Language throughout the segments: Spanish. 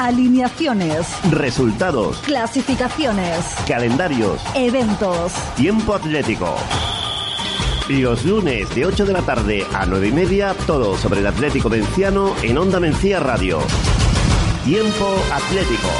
Alineaciones, Resultados, clasificaciones, calendarios, eventos. tiempo atlético. Los lunes de 8 de la tarde a 9 y media, todo sobre el Atlético Menciano en Onda Mencía Radio. Tiempo atlético.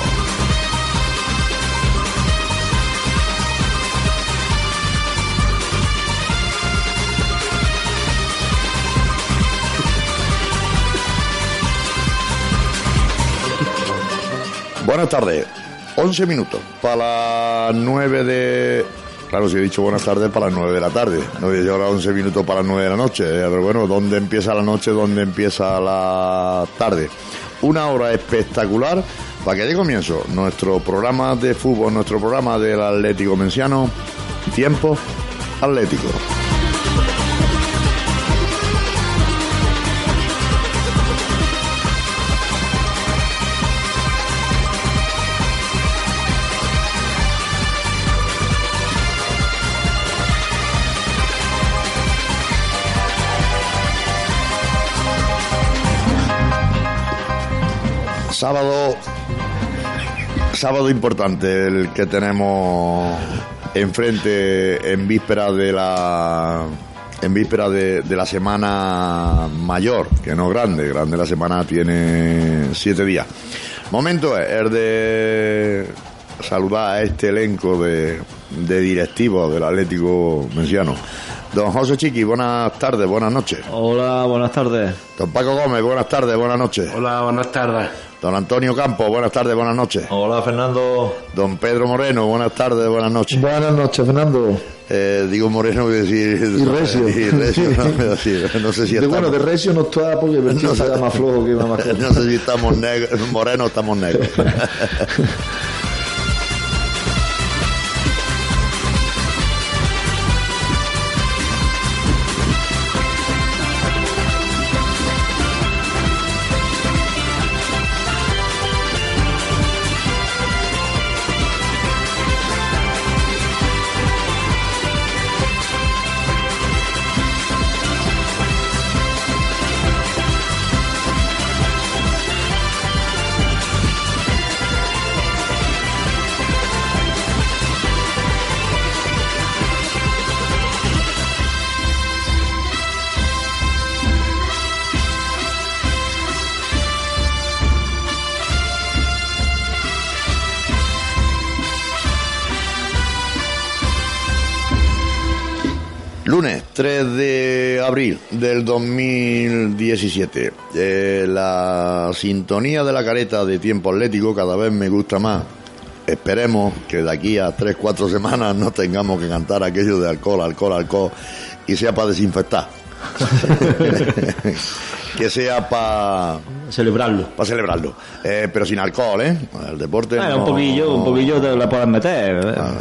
Buenas tardes, 11 minutos para las 9 de... Claro, si he dicho buenas tardes para las 9 de la tarde, no voy a llegar a 11 minutos para las 9 de la noche, eh, pero bueno, ¿dónde empieza la noche? ¿Dónde empieza la tarde? Una hora espectacular para que dé comienzo nuestro programa de fútbol, nuestro programa del Atlético Menciano, Tiempo Atlético. Sábado, sábado importante el que tenemos enfrente en víspera de la en víspera de, de la semana mayor, que no grande, grande la semana tiene siete días. Momento es el de saludar a este elenco de, de directivos del Atlético Menciano. Don José Chiqui, buenas tardes, buenas noches. Hola, buenas tardes. Don Paco Gómez, buenas tardes, buenas noches. Hola, buenas tardes. Don Antonio Campos, buenas tardes, buenas noches. Hola, Fernando. Don Pedro Moreno, buenas tardes, buenas noches. Buenas noches, Fernando. Eh, digo Moreno, voy a decir... Y Recio. Y Recio, no, sí, no sé si De bueno, estamos... de Recio no está porque el No sé. está más flojo que más. No sé si estamos negros, morenos o estamos negros. Lunes 3 de abril del 2017. Eh, la sintonía de la careta de tiempo atlético cada vez me gusta más. Esperemos que de aquí a 3-4 semanas no tengamos que cantar aquello de alcohol, alcohol, alcohol y sea para desinfectar. que sea para Celebrarlo. para celebrarlo. Eh, pero sin alcohol, ¿eh? El deporte Ah, no- un poquillo, un poquillo te la puedes meter. ¿eh? Ah,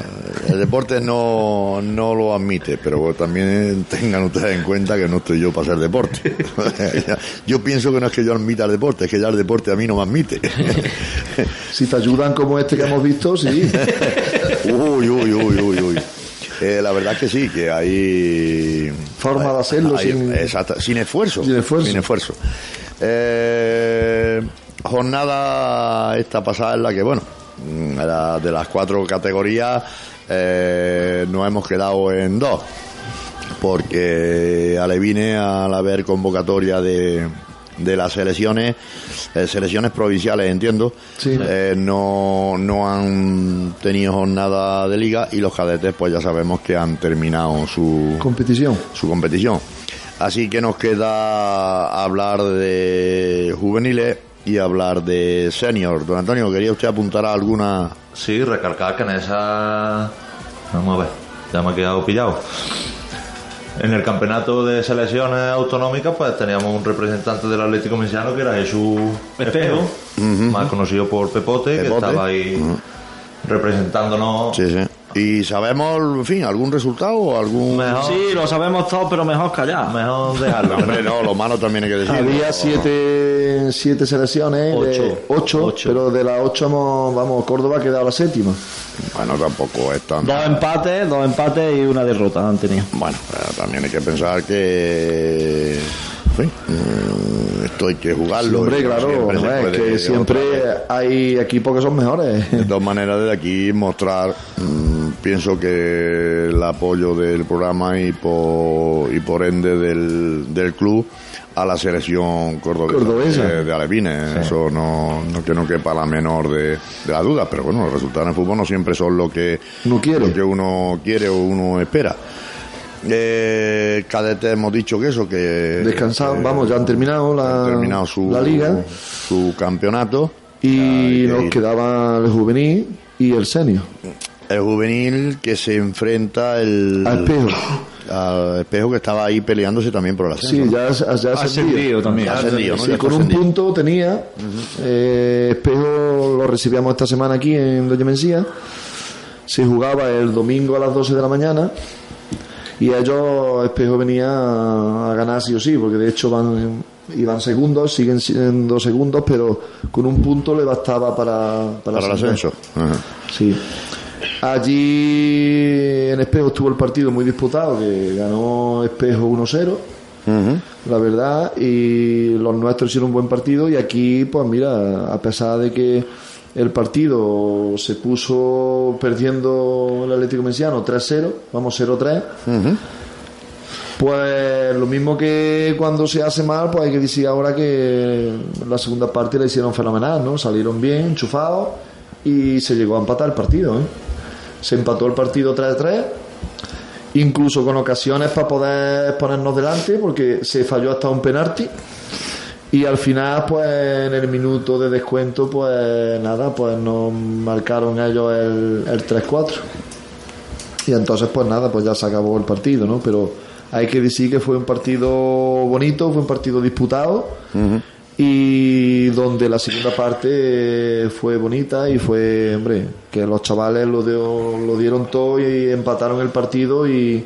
El deporte no, no lo admite, pero también tengan ustedes en cuenta que no estoy yo para hacer deporte. yo pienso que no es que yo admita el deporte, es que ya el deporte a mí no me admite. Si te ayudan como este que hemos visto, sí. uy, uy, uy, uy, uy. Eh, la verdad es que sí, que hay... Forma de hacerlo hay- sin- exacto, sin esfuerzo. Sin esfuerzo. Sin esfuerzo. Eh, jornada esta pasada en la que, bueno, mm, de las cuatro categorías eh, nos hemos quedado en dos. Porque Alevine, al haber convocatoria de, de las selecciones, eh, selecciones provinciales, entiendo, Sí. eh, no, no han tenido jornada de liga y los cadetes, pues ya sabemos que han terminado su, Competición. su competición. Así que nos queda hablar de juveniles y hablar de senior. Don Antonio, ¿quería usted apuntar a alguna? Sí, recalcar que en esa. Vamos a ver, ya me he quedado pillado. En el campeonato de selecciones autonómicas, pues teníamos un representante del Atlético Mexicano que era Jesús Espejo, más conocido por Pepote, que estaba ahí representándonos. Sí, sí. ¿Y sabemos, en fin, algún resultado o algún...? Mejor, Sí, lo sabemos todos, pero mejor callar. mejor dejarlo. Hombre, no, lo malo también hay que decir. Había siete, siete selecciones, Ocho. de- ocho, Ocho. pero de las ocho hemos, vamos, Córdoba ha quedado la séptima. Bueno, tampoco es tan... Dos empates, dos empates y una derrota han tenido. Bueno, pero también hay que pensar que... Fin, mm, esto hay que jugarlo. Hombre, claro, siempre se no es que siempre hay equipos que son mejores. De todas maneras, desde aquí mostrar, mm, pienso que el apoyo del programa y por, y por ende del, del club a la selección cordobesa, Cordobesa. De, de Alevines. Eso no, no que no quepa la menor de, de la duda, pero bueno, los resultados en el fútbol no siempre son lo que, Uno quiere. lo que uno quiere o uno espera. Eh, cadete hemos dicho que eso, que... Descansado, vamos, ya han terminado la, han terminado su, la liga su campeonato. y Ya, nos y- quedaba el juvenil y el senior. El juvenil que se enfrenta el, Al espejo. al espejo que estaba ahí peleándose también por el ascenso. Sí, ya, ya Ha ascendido. ascendido también. Ya ascendido, ¿no? Sí, Ya con un ascendido. punto tenía. eh, espejo lo recibíamos esta semana aquí en Doña Mencía. Se jugaba el domingo a las 12 de la mañana. Y ellos, Espejo venía a ganar sí o sí, porque de hecho van, iban segundos, siguen siendo segundos, pero con un punto le bastaba para, para, para el ascenso. Ajá. Sí. Allí en Espejo estuvo el partido muy disputado, que ganó Espejo 1-0, la verdad, y los nuestros hicieron un buen partido y aquí, pues mira, a pesar de que el partido se puso perdiendo el Atlético Menciano 3-0, vamos 0-3, pues lo mismo que cuando se hace mal, pues hay que decir ahora que la segunda parte la hicieron fenomenal, ¿no? Salieron bien, enchufados y se llegó a empatar el partido, ¿eh? Se empató el partido 3-3, incluso con ocasiones para poder ponernos delante, porque se falló hasta un penalti. Y al final, pues en el minuto de descuento, pues nada, pues nos marcaron ellos el, el 3-4. Y entonces, pues nada, pues ya se acabó el partido, ¿no? Pero hay que decir que fue un partido bonito, fue un partido disputado y donde la segunda parte fue bonita y fue, hombre, que los chavales lo, dio- lo dieron todo y empataron el partido y,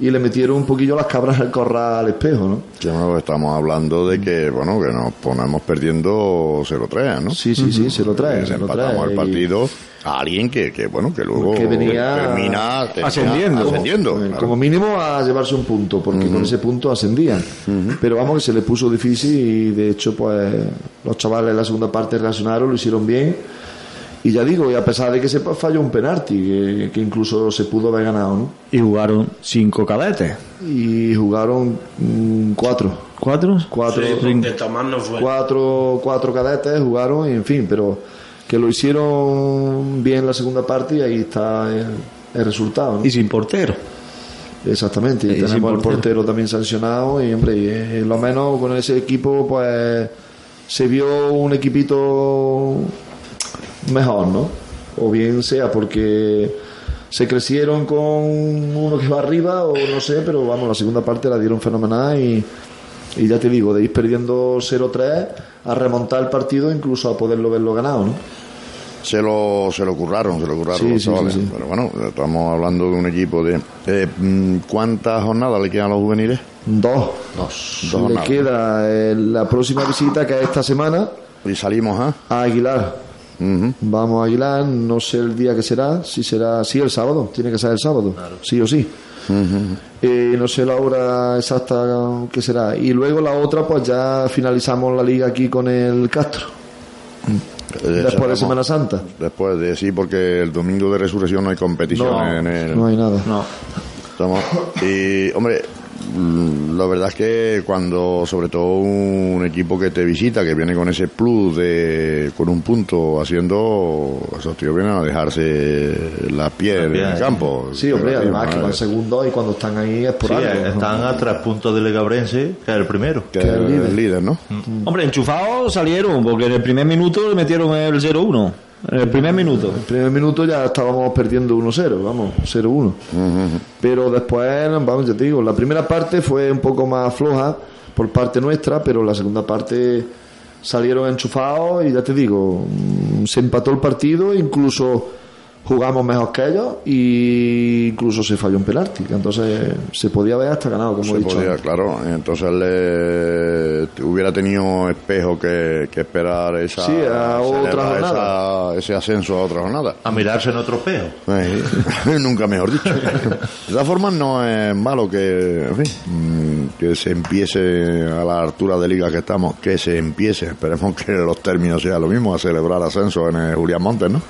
y le metieron un poquillo las cabras al corral al espejo, ¿no? Que no, estamos hablando de que, bueno, que nos ponemos perdiendo 0-3, ¿no? Sí, sí, sí, se lo trae, Que se lo empatamos el Y- partido a alguien que, que, bueno, que luego Que venía termina, ascendiendo. ascendiendo, Eh, claro. Como mínimo a llevarse un punto, porque con ese punto ascendían. Pero vamos, que se le puso difícil y de hecho, pues los chavales en la segunda parte reaccionaron, lo hicieron bien. Y ya digo, y a pesar de que se falló un penalti, que, que incluso se pudo haber ganado, ¿no? Y jugaron cinco cadetes. Y jugaron mm, cuatro. ¿Cuatro? Cuatro, De Tomás no fue. cuatro, cuatro cadetes jugaron, y en fin, pero que lo hicieron bien la segunda parte y ahí está el, el resultado. ¿no? Y sin portero. Exactamente, y tenemos el portero. portero también sancionado y hombre, y, eh, lo menos con ese equipo pues se vio un equipito mejor, ¿no? O bien sea porque se crecieron con uno que va arriba o no sé, pero vamos, la segunda parte la dieron fenomenal y, y ya te digo, de ir perdiendo 0-3 a remontar el partido incluso a poderlo verlo ganado, ¿no? se lo, se lo curraron, se lo curraron Sí, los sí, chavales. sí, sí. Pero bueno, estamos hablando de un equipo de... eh, mm, ¿Cuántas jornadas le quedan a los juveniles? Dos. Dos. Le Dos jornadas. queda eh, la próxima visita que es esta semana Y salimos, ¿ah? a Aguilar. Vamos a Aguilar, no sé el día que será, si será, sí, el sábado, tiene que ser el sábado, sí o sí. Eh, no sé la hora exacta que será. Y luego la otra, pues ya finalizamos la liga aquí con el Castro, Eh, después de. Semana Santa. Después de sí, porque el domingo de resurrección no hay competición No, en el... no hay nada. No. Estamos- y, hombre, la verdad es que cuando, sobre todo un equipo que te visita, que viene con ese plus de, con un punto haciendo, esos tíos vienen a dejarse la piel en el campo. Sí, hombre, además que van segundos y cuando están ahí es por Sí, algo. están a tres puntos de Legabrense, que es el primero. que que es el el líder. líder, ¿no? Hombre, enchufados salieron, porque en el primer minuto le metieron el 0-1. En el primer minuto. En el primer minuto ya estábamos perdiendo 1-0, vamos, 0-1. Pero después, vamos, ya te digo, la primera parte fue un poco más floja por parte nuestra, pero la segunda parte salieron enchufados y ya te digo, mm, se empató el partido, incluso jugamos mejor que ellos y incluso se falló un penalti, entonces se podía haber hasta ganado, como Se he dicho. podía, claro. Entonces le hubiera tenido espejo que, que esperar esa, Sí, a otra esa- ese ascenso a otra jornada. A mirarse en otro espejo. Nunca mejor dicho. De todas formas, no es malo que, en fin, que se empiece a la altura de liga que estamos, que se empiece. Esperemos que los términos sean lo mismo, a celebrar ascenso en el Julián Montes, ¿no?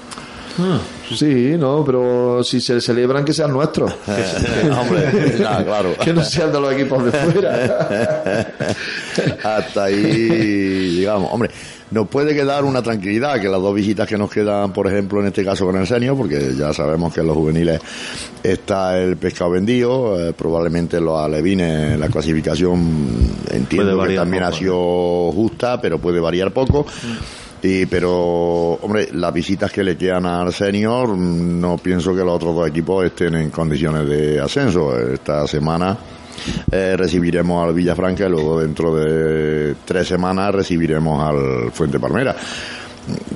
Sí, no, pero si se celebran que sean nuestros. Hombre, ya, claro. que no sean de los equipos de fuera. Hasta ahí, digamos, hombre, nos puede quedar una tranquilidad que las dos visitas que nos quedan, por ejemplo, en este caso con el senior, porque ya sabemos que en los juveniles está el pescado vendido, eh, probablemente los alevines, la clasificación entiendo que también ha sido justa, pero puede variar poco. Y, pero, hombre, las visitas que le quedan al senior, no pienso que los otros dos equipos estén en condiciones de ascenso. Esta semana eh, recibiremos al Villafranca y luego dentro de tres semanas recibiremos al Fuente Palmera.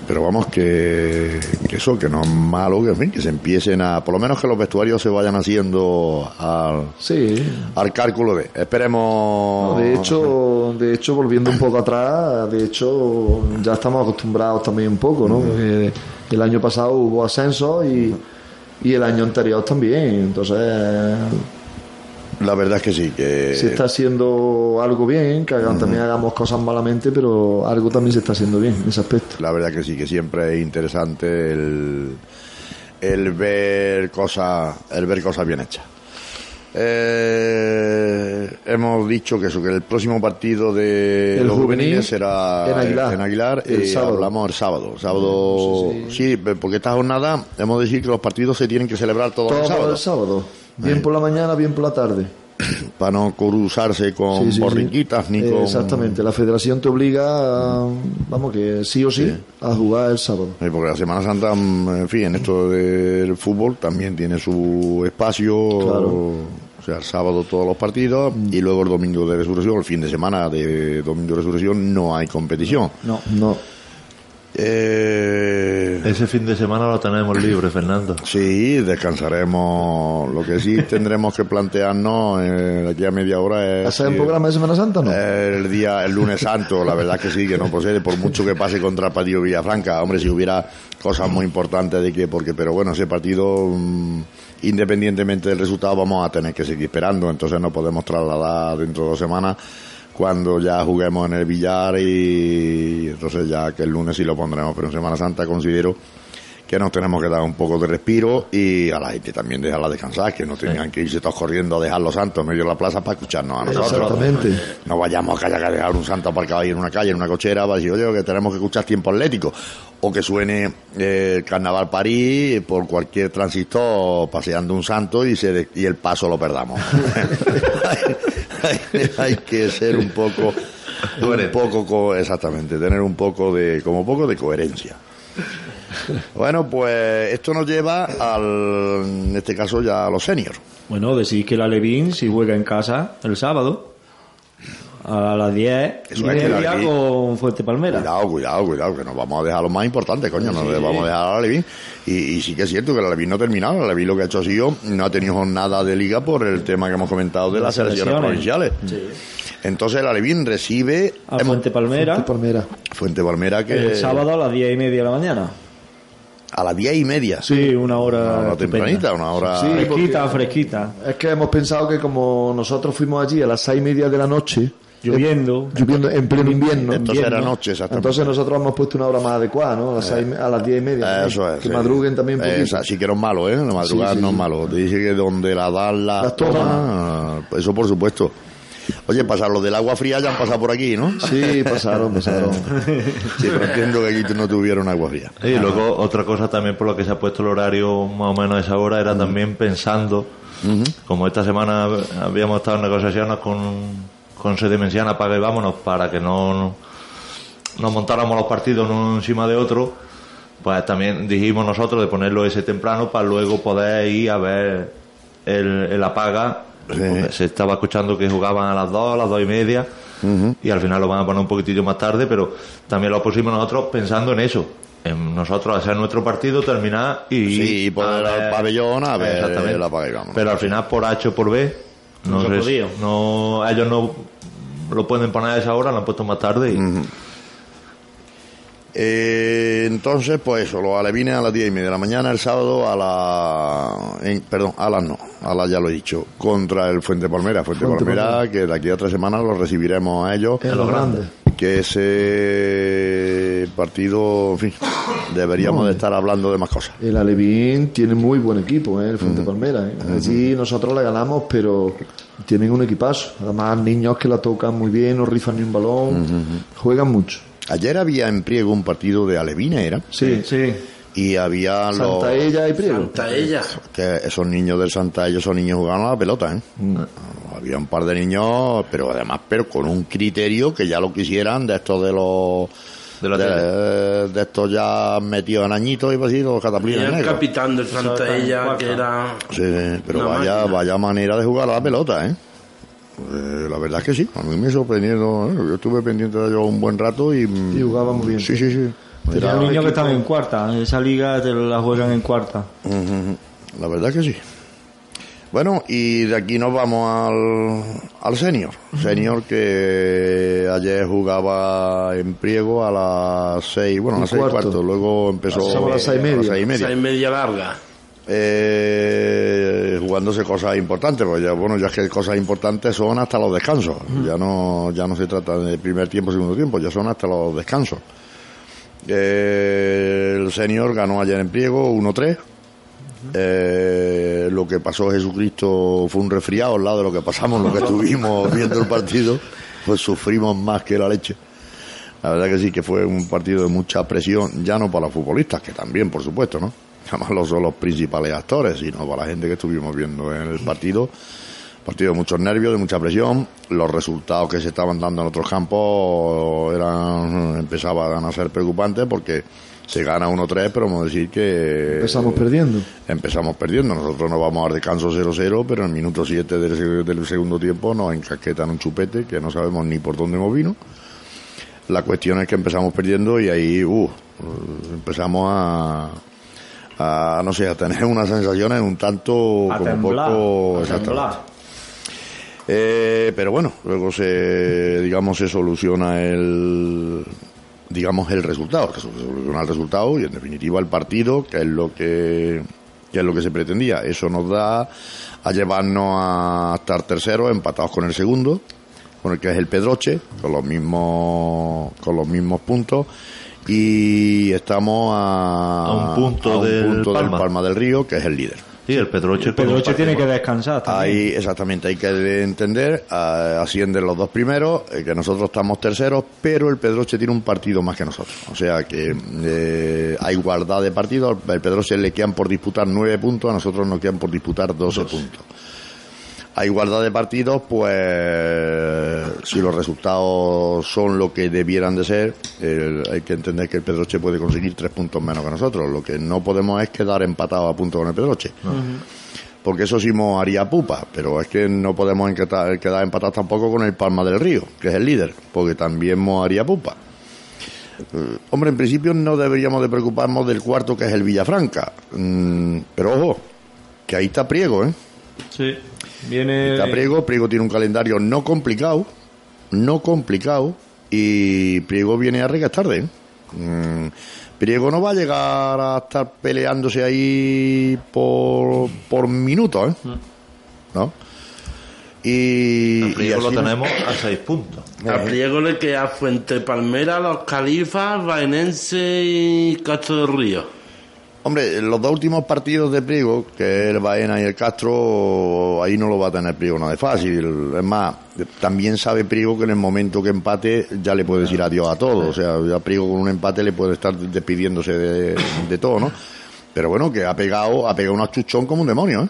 Pero vamos, que, que eso, que no es malo, que en fin, que se empiecen a, por lo menos que los vestuarios se vayan haciendo al, Sí. al cálculo de, esperemos. No, de hecho, de hecho, volviendo un poco atrás, de hecho, ya estamos acostumbrados también un poco, ¿no? Porque el año pasado hubo ascenso y, y el año anterior también. Entonces, La verdad es que sí, que se está haciendo algo bien, que hagan- también hagamos cosas malamente, pero algo también se está haciendo bien en ese aspecto. la verdad que sí, que siempre es interesante el, el ver cosas, el ver cosas bien hechas. Eh, hemos dicho que eso, que el próximo partido de El los juvenil juveniles será en Aguilar. en Aguilar, El y sábado. hablamos el sábado. Sábado, sí, porque esta jornada hemos de decir que los partidos se tienen que celebrar todos Todo los sábados. el sábado. Bien por la mañana, bien por la tarde. para no cruzarse con Sí, sí, sí. borriquitas ni Eh, con Exactamente, la federación te obliga, a, vamos, que sí o sí, a jugar el sábado. Porque la Semana Santa, mm, en fin, en esto del fútbol también tiene su espacio. Claro. O sea, el sábado todos los partidos y luego el domingo de resurrección, el fin de semana de domingo de resurrección no hay competición. No. No. Eh, Ese fin de semana lo tenemos libre, Fernando. sí, descansaremos. Lo que sí tendremos que plantearnos eh, de aquí a media hora es ¿Hacer un programa de Semana Santa no? El día, el lunes santo, la verdad que sí, que no procede, por mucho que pase contra el partido Villafranca. Hombre, si hubiera cosas muy importantes de que, porque, pero bueno, ese partido, mm, independientemente del resultado, vamos a tener que seguir esperando, entonces no podemos trasladar dentro de dos semanas cuando ya juguemos en el billar y entonces ya que el lunes sí lo pondremos, pero en Semana Santa considero que nos tenemos que dar un poco de respiro y a la gente también dejarla descansar, que no tengan que irse todos corriendo a dejar los santos en medio de la plaza para escucharnos a nosotros. Exactamente. No vayamos a haya que dejar un santo aparcado ahí en una calle, en una cochera, para decir, oye, que tenemos que escuchar tiempo atlético. O que suene eh, el Carnaval París por cualquier transistor paseando un santo y, se de- y el paso lo perdamos. hay, que ser un poco, un poco, co- exactamente, tener un poco de, como poco de coherencia. Bueno, pues esto nos lleva al, en este caso ya a los seniors. Bueno, decís que la Levín si juega en casa el sábado a las 10 Eso y es que la media Levín- con Fuerte Palmera. Cuidado, cuidado, cuidado, que nos vamos a dejar lo más importante, coño, no le vamos a dejar a la Levín. Y, y sí que es cierto que la Levín no ha terminado, la Levín lo que ha hecho ha sido, no ha tenido jornada de liga por el tema que hemos comentado de las selecciones selecciones. provinciales. Entonces la Levín recibe A hemos- Fuente Palmera. Fuente Palmera que el sábado a las 10 y media de la mañana. a las diez y media. Sí, una hora. Una hora tempranita, una hora... Sí, Fresquita, fresquita. Es que hemos pensado que como nosotros fuimos allí a las seis y media de la noche, Lloviendo. lloviendo en pleno invierno, Entonces era noche, exactamente. entonces nosotros hemos puesto una hora más adecuada, ¿no? A las, seis- a las diez y media. Eso es. Que sí. madruguen también un poquito. Esa, sí que no es malo, ¿eh? La madrugada Sí, sí, no es sí. malo. Te dice que donde la dan las Las toman. toman, eso por supuesto. Oye, pasar los del agua fría ya han pasado por aquí, ¿no? Sí, pasaron, pasaron. Sí, pero entiendo que aquí no tuvieron agua fría. Y luego otra cosa también por lo que se ha puesto el horario más o menos a esa hora era también pensando, como esta semana habíamos estado en negociaciones con, con Sedimensiana para que vámonos, para que no nos montáramos los partidos uno encima de otro, pues también dijimos nosotros de ponerlo ese temprano para luego poder ir a ver el, el apaga. Se estaba escuchando que jugaban a las dos, a las dos y media, y al final lo van a poner un poquitillo más tarde, pero también lo pusimos nosotros pensando en eso. En nosotros hacer nuestro partido, terminar y. Sí, y poder a al pabellón a ver Exactamente. el apaga y vámonos. Pero al final, por H o por B, no, No se sé, podía. no ellos no lo pueden poner a esa hora, lo han puesto más tarde y. Eh, entonces, pues eso, los alevines a las diez y media de la mañana, el sábado a la... en- perdón, a las no, a las ya lo he dicho, contra el Fuente Palmera. Fuente, Fuente Palmera, Palmera. que de aquí a tres semanas lo recibiremos a ellos. En lo grande. Que ese partido, en fin, deberíamos de estar hablando de más cosas. El Alevín tiene muy buen equipo, ¿eh? el Fuente Palmera. ¿eh? Allí nosotros le ganamos, pero tienen un equipazo. Además, niños que la tocan muy bien, no rifan ni un balón, juegan mucho. Ayer había en Priego un partido de alevines, era, Sí, Sí. y había los... Santa Ella y Priego. Santa ella. que esos niños del Santa, ellos son niños jugando a la pelota, ¿eh? Había un par de niños, pero además, pero con un criterio que ya lo quisieran de estos de los De de, de estos ya metidos en añitos y así, los Y cataplines el negros. capitán del Santa ella, que era. Sí, sí, pero vaya, máquina. vaya manera de jugar a la pelota, ¿eh? Eh, la verdad es que sí, a mí me sorprendió, ¿eh? yo estuve pendiente de ellos un buen rato y... Y jugaba muy bien. Sí, sí, sí. Era- Los niños que están en cuarta. Esa liga te la juegan en cuarta. La verdad que sí. Bueno, y de aquí nos vamos al, al senior. Senior que ayer jugaba en Priego a las seis, bueno, a las seis y cuarto. Luego empezó a las seis y media. a las seis y media. Esa y media larga. Eh, jugándose cosas importantes, pues ya, bueno, ya es que cosas importantes son hasta los descansos. Ya no, ya no se trata de primer tiempo, segundo tiempo, ya son hasta los descansos. Eh, el senior ganó ayer en Priego 1-3. Eh, lo que pasó Jesucristo fue un resfriado al lado de lo que pasamos, lo que estuvimos viendo el partido, pues sufrimos más que la leche. La verdad que sí, que fue un partido de mucha presión, ya no para los futbolistas, que también, por supuesto, ¿no? No son los principales actores, sino para la gente que estuvimos viendo en el partido. Partido de muchos nervios, de mucha presión. Los resultados que se estaban dando en otros campos eran empezaban a ser preocupantes porque se gana 1-3, pero vamos a decir que Empezamos perdiendo. empezamos perdiendo. Nosotros nos vamos a dar descanso 0-0, pero en el minuto 7 del, seg- del segundo tiempo nos encasquetan un chupete que no sabemos ni por dónde hemos vino. La cuestión es que empezamos perdiendo y ahí uh, empezamos a, a, no sé, a tener unas sensaciones un tanto A como temblar. poco exactamente. Eh, pero bueno, luego se, digamos, se soluciona el, digamos, el resultado, se soluciona el resultado y en definitiva el partido, que es lo que, que es lo que se pretendía. Eso nos da a llevarnos a estar terceros, empatados con el segundo, con el que es el Pedroche, con los mismos, con los mismos puntos. Y estamos a, A un punto a un del punto del Palma. Palma del Río, que es el líder. Sí, el Pedroche. Pedroche tiene que descansar también. Ahí, exactamente, hay que entender, ah, ascienden los dos primeros, eh, que nosotros estamos terceros, pero el Pedroche tiene un partido más que nosotros. O sea que eh, hay igualdad de partidos, al Pedroche le quedan por disputar nueve puntos, a nosotros nos quedan por disputar doce puntos. A igualdad de partidos, pues si los resultados son lo que debieran de ser, el- hay que entender que el Pedroche puede conseguir tres puntos menos que nosotros. Lo que no podemos es quedar empatados a punto con el Pedroche porque eso sí nos haría pupa, pero es que no podemos quedar empatados tampoco con el Palma del Río, que es el líder, porque también nos haría pupa. Eh, hombre, en principio no deberíamos de preocuparnos del cuarto, que es el Villafranca, Mm, pero ojo, que ahí está Priego, ¿eh? Sí. Viene. Está Priego, Priego tiene un calendario no complicado, no complicado, y Priego viene a regas tarde, ¿eh? Mm, Priego no va a llegar a estar peleándose ahí por, por minutos, ¿eh? ¿No? Y, y Priego lo tenemos a seis puntos. A Priego le queda Fuente Palmera, Los Califas, Baenense y Castro del Río. Hombre, los dos últimos partidos de Priego, que es el Baena y el Castro, ahí no lo va a tener Priego nada de fácil. Es más, también sabe Priego que en el momento que empate ya le puede decir adiós a todo. O sea, ya Priego con un empate le puede estar despidiéndose de, de todo, ¿no? Pero bueno, que ha pegado, ha pegado un achuchón como un demonio, ¿eh?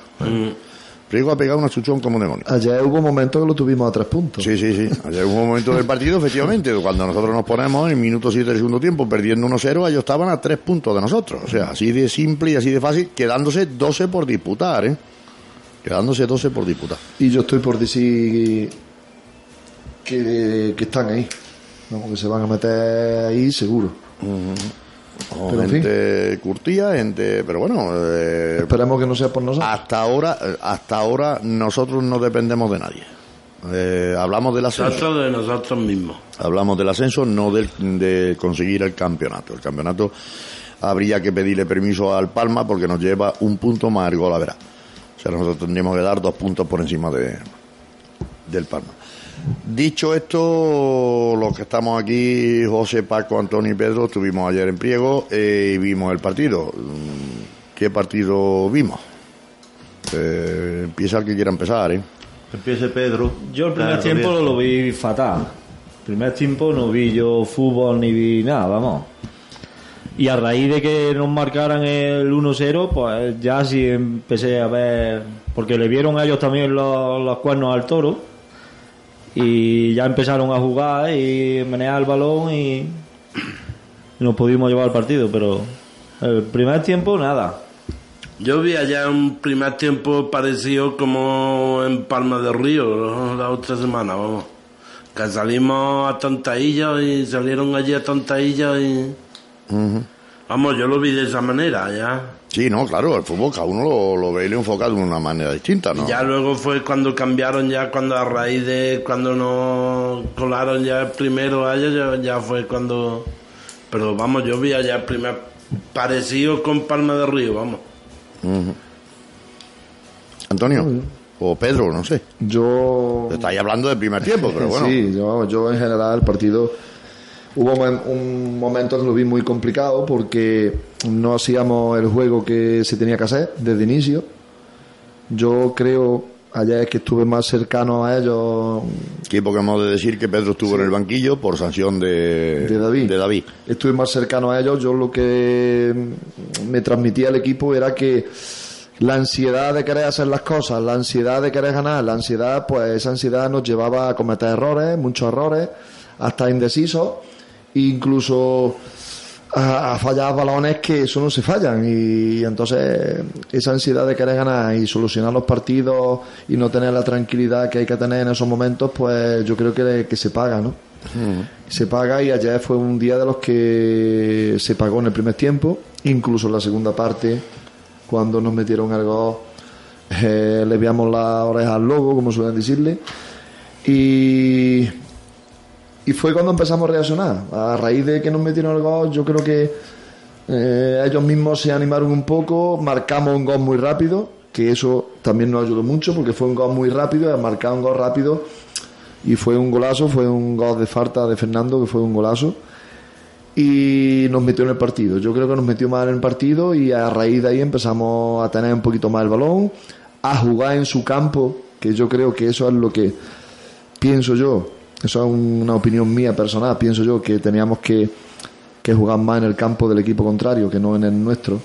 Priego ha pegado una chuchón como demonio. Ayer hubo momentos que lo tuvimos a tres puntos. Sí, sí, sí. Ayer hubo un momento del partido, efectivamente, cuando nosotros nos ponemos en minuto 7 del segundo tiempo perdiendo 1-0, ellos estaban a tres puntos de nosotros. O sea, así de simple y así de fácil, quedándose 12 por disputar, ¿eh? Quedándose 12 por disputar. Y yo estoy por decir que, que están ahí. ¿no? Que se van a meter ahí seguro. O Pero, curtía, gente. Pero bueno, eh, Esperemos que no sea por nosotros. hasta ahora, hasta ahora nosotros no dependemos de nadie. Eh, hablamos del ascenso. Nosotros de nosotros mismos. Hablamos del ascenso, no del, de conseguir el campeonato. El campeonato habría que pedirle permiso al Palma porque nos lleva un punto más el gol a verá. O sea, nosotros tendríamos que dar dos puntos por encima de, del Palma. Dicho esto, los que estamos aquí, José, Paco, Antonio y Pedro, estuvimos ayer en Priego eh, y vimos el partido. Mm, ¿Qué partido vimos? Eh, empieza el que quiera empezar, ¿eh? Empiece Pedro. Yo el primer Claro, tiempo bien. lo vi fatal. El primer tiempo no vi yo fútbol ni vi nada, vamos. Y a raíz de que nos marcaran el 1-0, pues ya sí empecé a ver, porque le vieron a ellos también los, los cuernos al toro. Y ya empezaron a jugar y menear el balón y nos pudimos llevar el partido, pero el primer tiempo nada. Yo vi allá un primer tiempo parecido como en Palma del Río la otra semana, vamos. Que salimos a Tontaillo y salieron allí a Tontaillo y... Vamos, yo lo vi de esa manera, ya. Sí, no, claro, el fútbol cada uno lo, lo ve y lo enfoca de una manera distinta, ¿no? Y ya luego fue cuando cambiaron, ya cuando a raíz de cuando nos colaron ya el primero a ellos, ya, ya fue cuando... Pero vamos, yo vi allá el primer parecido con Palma del Río, vamos. Antonio, o Pedro, no sé. Yo. Estáis hablando del primer tiempo, pero bueno. Sí, yo, yo en general el partido hubo un, momento que lo vi muy complicado porque no hacíamos el juego que se tenía que hacer desde el inicio. Yo creo ayer que estuve más cercano a ellos que hemos de decir que Pedro estuvo en el banquillo por sanción de, de David. de David. Estuve más cercano a ellos. Yo lo que me transmitía el equipo era que la ansiedad de querer hacer las cosas, la ansiedad de querer ganar, la ansiedad, pues esa ansiedad nos llevaba a cometer errores, muchos errores, hasta indecisos, incluso a, a fallar balones que eso no se fallan. Y entonces esa ansiedad de querer ganar y solucionar los partidos y no tener la tranquilidad que hay que tener en esos momentos, pues yo creo que, que se paga, ¿no? Se paga y ayer fue un día de los que se pagó en el primer tiempo, incluso en la segunda parte, cuando nos metieron algo, eh, le veíamos la oreja al lobo, como suelen decirle, y, y fue cuando empezamos a reaccionar. A raíz de que nos metieron el gol, yo creo que eh, ellos mismos se animaron un poco, marcamos un gol muy rápido, que eso también nos ayudó mucho, porque fue un gol muy rápido, marcar un gol rápido y fue un golazo, fue un gol de falta de Fernando, que fue un golazo. Y nos metió en el partido. Yo creo que nos metió más en el partido y a raíz de ahí empezamos a tener un poquito más el balón, a jugar en su campo, que yo creo que eso es lo que pienso yo. Eso es una opinión mía personal. Pienso yo que teníamos que, que jugar más en el campo del equipo contrario que no en el nuestro.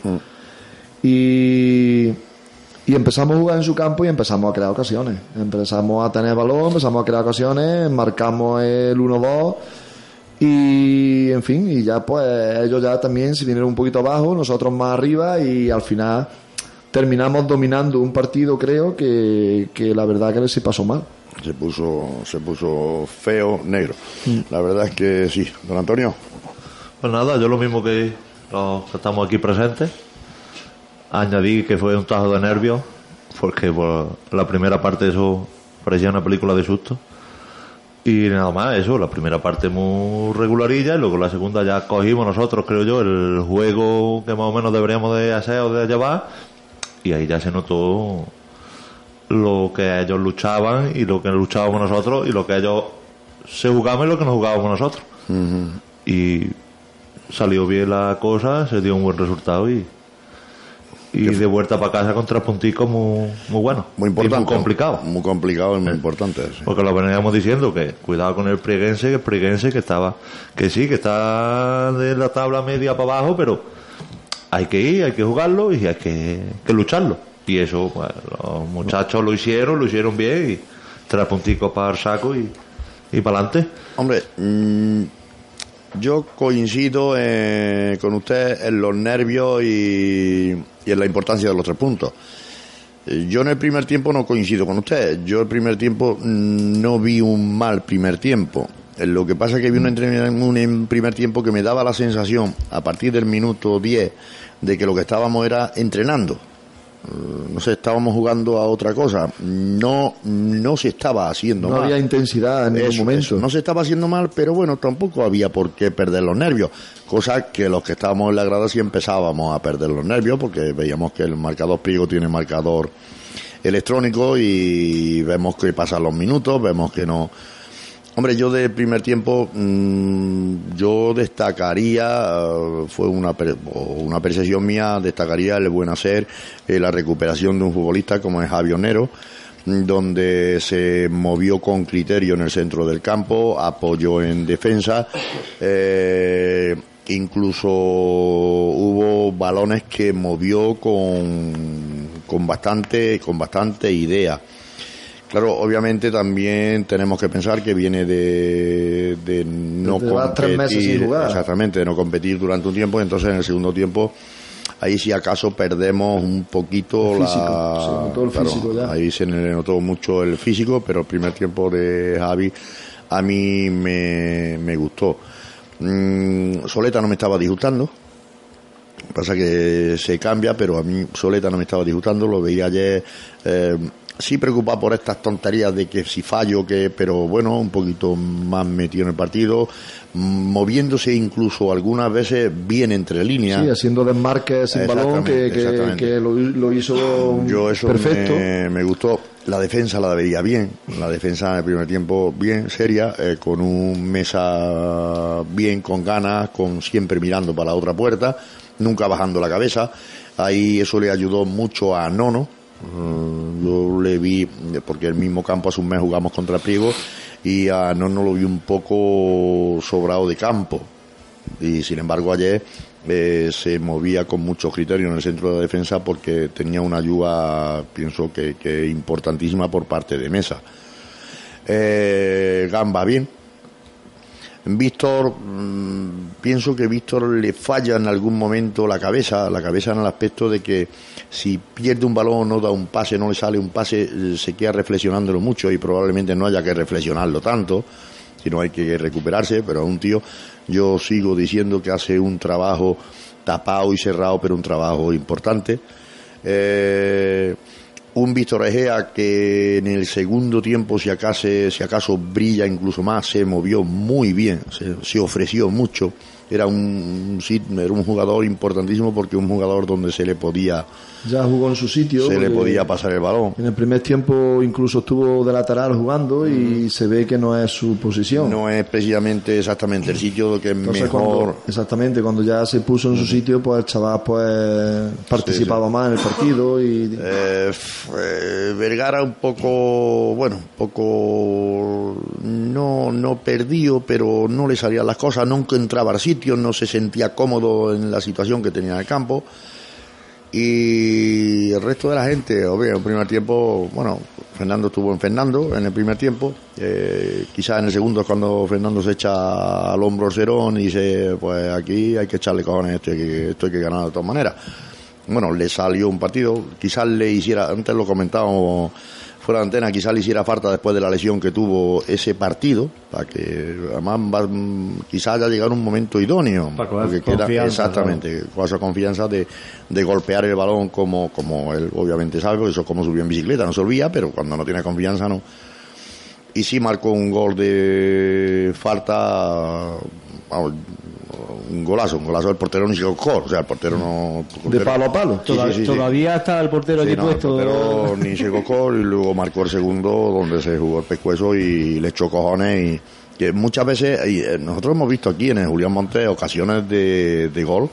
Y, y empezamos a jugar en su campo y empezamos a crear ocasiones. Empezamos a tener balón, empezamos a crear ocasiones, marcamos el 1-2 y en fin, y ya pues ellos ya también se vinieron un poquito abajo, nosotros más arriba y al final terminamos dominando un partido creo que, que la verdad que se pasó mal. Se puso, se puso feo, negro. La verdad es que sí. Don Antonio, Pues nada, yo lo mismo que los que estamos aquí presentes. Añadí que fue un tajo de nervios, porque por la primera parte eso parecía una película de susto. Y nada más, eso, la primera parte muy regularilla y luego la segunda ya cogimos nosotros, creo yo, el juego que más o menos deberíamos de hacer o de llevar y ahí ya se notó lo que ellos luchaban y lo que luchábamos nosotros y lo que ellos se jugaban y lo que nos jugábamos nosotros. Y salió bien la cosa, se dio un buen resultado y, y de vuelta para casa con tres punticos muy, muy buenos. muy Y importante. muy complicado. Muy complicado y muy importante. sí. Porque lo veníamos diciendo que cuidado con el Prieguense, que el Prieguense que estaba, que sí, que está de la tabla media para abajo, pero hay que ir, hay que jugarlo y hay que, que lucharlo. Y eso, pues, los muchachos lo hicieron, lo hicieron bien y tres punticos para el saco y, y para adelante. Hombre, mm, yo coincido eh, con usted en los nervios y, y en la importancia de los tres puntos. Eh, Yo en el primer tiempo no coincido con usted. Yo el primer tiempo mm, no vi un mal primer tiempo. Eh, Lo que pasa es que vi un, entre- un en primer tiempo que me daba la sensación, a partir del minuto 10, de que lo que estábamos era entrenando. No sé, estábamos jugando a otra cosa. No, no se estaba haciendo No mal. había intensidad en ningún Eso, momento. eso. No se estaba haciendo mal, pero bueno, tampoco había por qué perder los nervios. Cosa que los que estábamos en la grada sí empezábamos a perder los nervios porque veíamos que el marcador Priego tiene marcador electrónico y vemos que pasan los minutos, vemos que no. Hombre, yo del primer tiempo, mm, yo destacaría, eh, fue una, una percepción mía, destacaría el buen hacer, eh, la recuperación de un futbolista como es Javi Onero, mm, donde se movió con criterio en el centro del campo, apoyó en defensa, eh, incluso hubo balones que movió con, con bastante, con bastante idea. Claro, obviamente también tenemos que pensar que viene de, de no De llevar tres meses sin competir, jugar. exactamente, de no competir durante un tiempo, entonces en el segundo tiempo ahí si acaso perdemos un poquito El físico, la se notó el claro, físico ya. ahí se le notó mucho el físico, pero el primer tiempo de Javi a mí me, me gustó. Mm, Soleta no me estaba disgustando, Pasa que se cambia, pero a mí Soleta no me estaba disgustando, lo veía ayer. Eh, sí preocupado por estas tonterías de que si fallo, que, pero bueno, un poquito más metido en el partido, moviéndose incluso algunas veces bien entre líneas. Sí, haciendo desmarques sin balón que, que, que lo, lo hizo Yo eso perfecto. Me, me gustó. La defensa la veía bien, la defensa en el primer tiempo bien seria, eh, con un mesa bien, con ganas, con siempre mirando para la otra puerta, nunca bajando la cabeza. Ahí eso le ayudó mucho a Nono. Eh, Yo le vi, eh, porque el mismo campo hace un mes jugamos contra Priego, y a Nono lo vi un poco sobrado de campo y sin embargo ayer eh, se movía con muchos criterios en el centro de la defensa porque tenía una ayuda, pienso que, que importantísima por parte de Mesa. Eh, Gamba bien. Víctor, mm, pienso que Víctor le falla en algún momento la cabeza, la cabeza en el aspecto de que si pierde un balón, no da un pase, no le sale un pase, eh, se queda reflexionándolo mucho y probablemente no haya que reflexionarlo tanto, sino hay que recuperarse, pero a un tío yo sigo diciendo que hace un trabajo tapado y cerrado, pero un trabajo importante. Eh, un Víctor Egea que en el segundo tiempo, si acaso, si acaso brilla incluso más, se movió muy bien, se, se ofreció mucho. Era un, sí, era un jugador importantísimo porque un jugador donde se le podía, Ya jugó en su sitio. se le podía pasar el balón. En el primer tiempo incluso estuvo de lateral jugando y se ve que no es su posición. No es precisamente exactamente el sitio que es Entonces, mejor. cuando, exactamente, cuando ya se puso en su sitio, pues el chaval pues participaba más en el partido y Eh, eh, Vergara un poco, bueno, un poco no, no perdido, pero no le salían las cosas, nunca entraba al sitio, no se sentía cómodo en la situación que tenía en el campo. Y el resto de la gente, obvio, en primer tiempo, bueno, Fernando estuvo en Fernando en el primer tiempo, eh, quizás en el segundo es cuando Fernando se echa al hombro cerón y dice, pues aquí hay que echarle cojones, esto hay que, esto hay que ganar de todas maneras bueno, le salió un partido, quizás le hiciera, antes lo comentábamos fuera de antena, quizás le hiciera falta después de la lesión que tuvo ese partido, para que además va- mm, quizás haya llegado un momento idóneo, Para porque queda exactamente, con esa confianza de, de golpear el balón como, como él obviamente sabe, porque eso es como subió en bicicleta, no se olvida, pero cuando no tiene confianza no. Y sí marcó un gol de falta, vamos, un golazo, un golazo del portero ni se tocó, o sea, el portero no... el de palo a palo. Sí, Toda- sí, sí, sí. Todavía está el portero Sí, aquí no, el puesto. portero ni se cocó y luego marcó el segundo donde se jugó el pescuezo y le echó cojones y que muchas veces y, eh, nosotros hemos visto aquí en el Julián Montes ocasiones de, de gol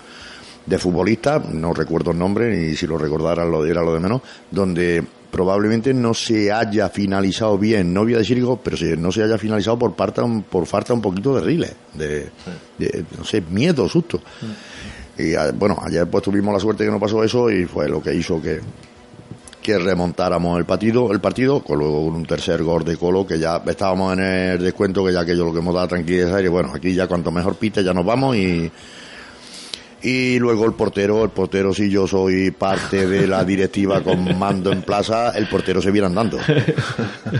de futbolistas, no recuerdo el nombre ni si lo recordara lo, era lo de menos, donde probablemente no se haya finalizado bien, no voy a decir pero si no se haya finalizado por parte por falta un poquito de riles, de, de, no sé, miedo, susto. Y ah, bueno, ayer pues tuvimos la suerte que no pasó eso y fue lo que hizo que, que remontáramos el partido, el partido, con luego un tercer gol de Colo, que ya estábamos en el descuento, que ya aquello lo que hemos dado tranquilidad, y bueno, aquí ya cuanto mejor pite ya nos vamos y y luego el portero, el portero si yo soy parte de la directiva con mando en plaza, el portero se viene andando.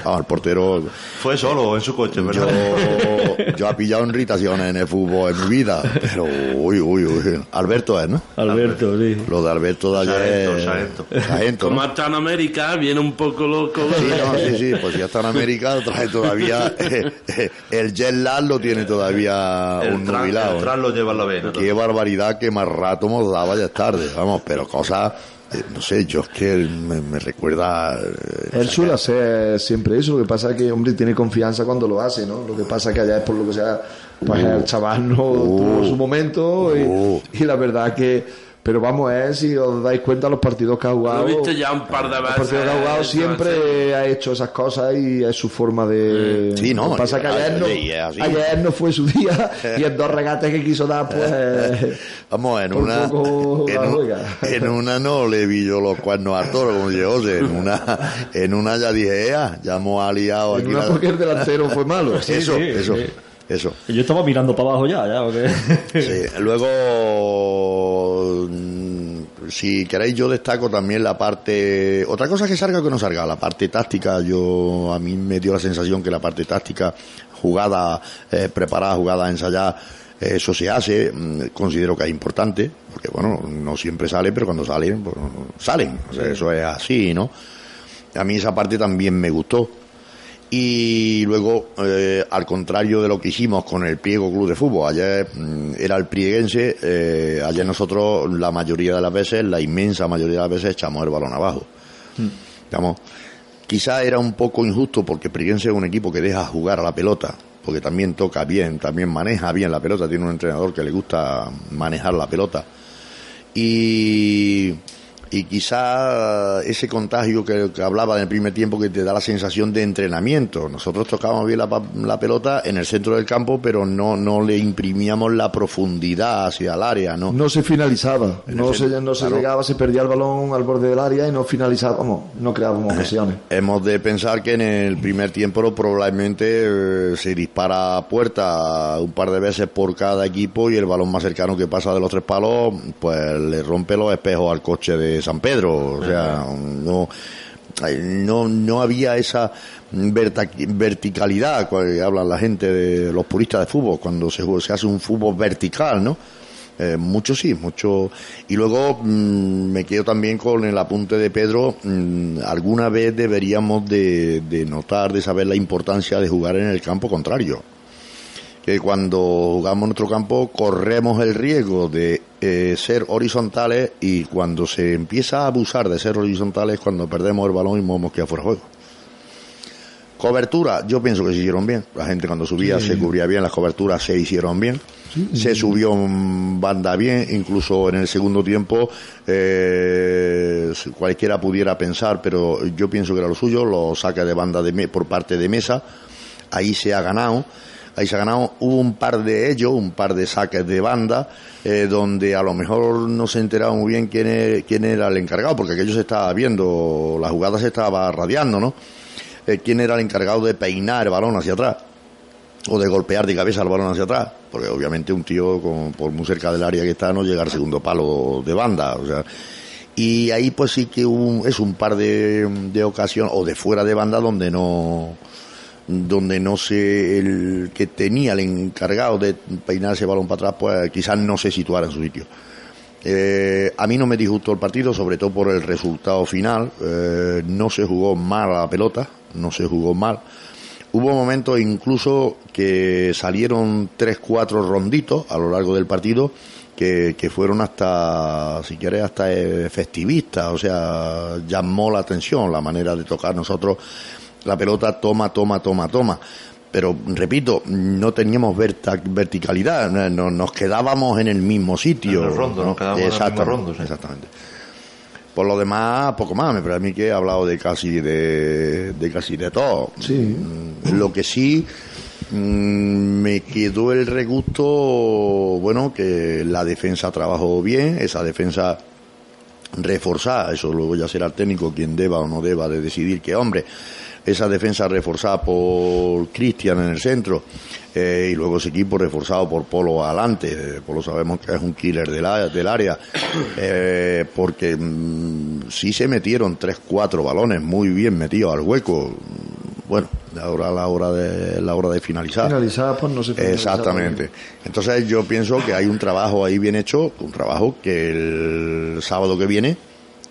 Ah, el portero... Fue solo en su coche, ¿verdad? Yo, yo he pillado irritaciones en el fútbol en mi vida, pero uy, uy, uy. Alberto es, ¿no? Alberto, sí. Lo de Alberto de ayer... Sargento, Sargento, ¿no? Como está en América, viene un poco loco. Sí, no, sí, sí, pues ya está en América, trae todavía... el jet lag lo tiene todavía El un tran, nubilado. el tran lo lleva en la vena. Qué barbaridad que más rato hemos dado ya es tarde, vamos, pero cosas, eh, no sé, yo es que me, me recuerda... eh, Él suele hacer siempre eso, lo que pasa es que, hombre, tiene confianza cuando lo hace, ¿no? Lo que pasa es que allá es por lo que sea, pues el chaval no tuvo su momento y, Uh. y la verdad que... Pero vamos, es, si os dais cuenta, los partidos que ha jugado... Lo he visto ya un par de Los veces. partidos que ha jugado siempre ha hecho esas cosas y es su forma de... Sí, no, Lo que pasa es que ayer no, ayer no fue su día y en dos regates que quiso dar, pues... Vamos, en una, poco en, un- en una no le vi yo los cuernos al toro, como José, en una, en una ya dije, "Ea, ya hemos aliado En aquí. una la- porque el delantero fue malo. eso, sí, eso, sí. Eso. Yo estaba mirando para abajo ya, ya, porque... Sí, luego, mm, si queréis, yo destaco también la parte. Otra cosa que salga o que no salga, la parte táctica. Yo a mí me dio la sensación que la parte táctica, jugada eh, preparada, jugada ensayada, eso se hace. mm, Considero que es importante, porque bueno, no siempre sale, pero cuando salen, pues, salen. O sea, eso es así, ¿no? A mí esa parte también me gustó. Y luego, eh, al contrario de lo que hicimos con el Priego Club de Fútbol, ayer mm, era el prieguense, eh, ayer nosotros la mayoría de las veces, la inmensa mayoría de las veces, echamos el balón abajo. Digamos, quizá era un poco injusto porque Prieguense es un equipo que deja jugar a la pelota, porque también toca bien, también maneja bien la pelota, tiene un entrenador que le gusta manejar la pelota. Y, y quizá ese contagio que, que hablaba en el primer tiempo que te da la sensación de entrenamiento. Nosotros tocábamos bien la, la pelota en el centro del campo, pero no, no le imprimíamos la profundidad hacia el área, ¿no? No se finalizaba, no se, no se claro. llegaba, se perdía el balón al borde del área y no finalizábamos, no creábamos ocasiones. Hemos de pensar que en el primer tiempo probablemente eh, se dispara a puerta un par de veces por cada equipo y el balón más cercano que pasa de los tres palos pues le rompe los espejos al coche de San Pedro. O sea, no, no, no había esa verticalidad que hablan la gente de los puristas de fútbol cuando se, se hace un fútbol vertical, ¿no? Eh, mucho sí, mucho. Y luego mm, me quedo también con el apunte de Pedro. mm, alguna vez deberíamos de, de notar, de saber la importancia de jugar en el campo contrario. Que cuando jugamos en nuestro campo corremos el riesgo de eh, ser horizontales y cuando se empieza a abusar de ser horizontales es cuando perdemos el balón y movemos que fuera juego. Cobertura, yo pienso que se hicieron bien. La gente cuando subía se cubría bien, las coberturas se hicieron bien. Se subió en banda bien, incluso en el segundo tiempo eh, cualquiera pudiera pensar, pero yo pienso que era lo suyo, los saques de banda de por parte de mesa, ahí se ha ganado. Ahí se ha ganado hubo un par de ellos, un par de saques de banda, eh, donde a lo mejor no se enteraba muy bien quién, e- quién era el encargado, porque aquello se estaba viendo, la jugada se estaba radiando, ¿no? Eh, quién era el encargado de peinar el balón hacia atrás o de golpear de cabeza el balón hacia atrás, porque obviamente un tío con- por muy cerca del área que está no llega al segundo palo de banda, o sea, y ahí pues sí que un- es un par de, de ocasiones o de fuera de banda donde no donde no sé el que tenía el encargado de peinar ese balón para atrás pues quizás no se situara en su sitio. Eh, a mí no me disgustó el partido, sobre todo por el resultado final. Eh, no se jugó mal la pelota, no se jugó mal. Hubo momentos incluso que salieron tres, cuatro ronditos a lo largo del partido que, que fueron hasta, si quieres, hasta festivistas. O sea, llamó la atención la manera de tocar nosotros la pelota, toma, toma, toma, toma. Pero, repito, no teníamos verticalidad, no- no- nos quedábamos en el mismo sitio. En el rondo, nos quedábamos en el mismo Exactamente, rondo, sí. Exactamente. Por lo demás, poco más. Me parece a mí que he hablado de casi de, de casi de todo. Sí. Mm, Lo que sí mm, me quedó el regusto, bueno, que la defensa trabajó bien, esa defensa reforzar, eso luego ya será el técnico quien deba o no deba de decidir que, hombre, esa defensa reforzada por Cristian en el centro eh, y luego ese equipo reforzado por Polo adelante. Eh, Polo sabemos que es un killer del, a- del área eh, porque mm, sí se metieron tres, cuatro balones muy bien metidos al hueco. Bueno, ahora la hora de la hora de finalizar. Finalizada, pues no se Exactamente. Entonces yo pienso que hay un trabajo ahí bien hecho, un trabajo que el sábado que viene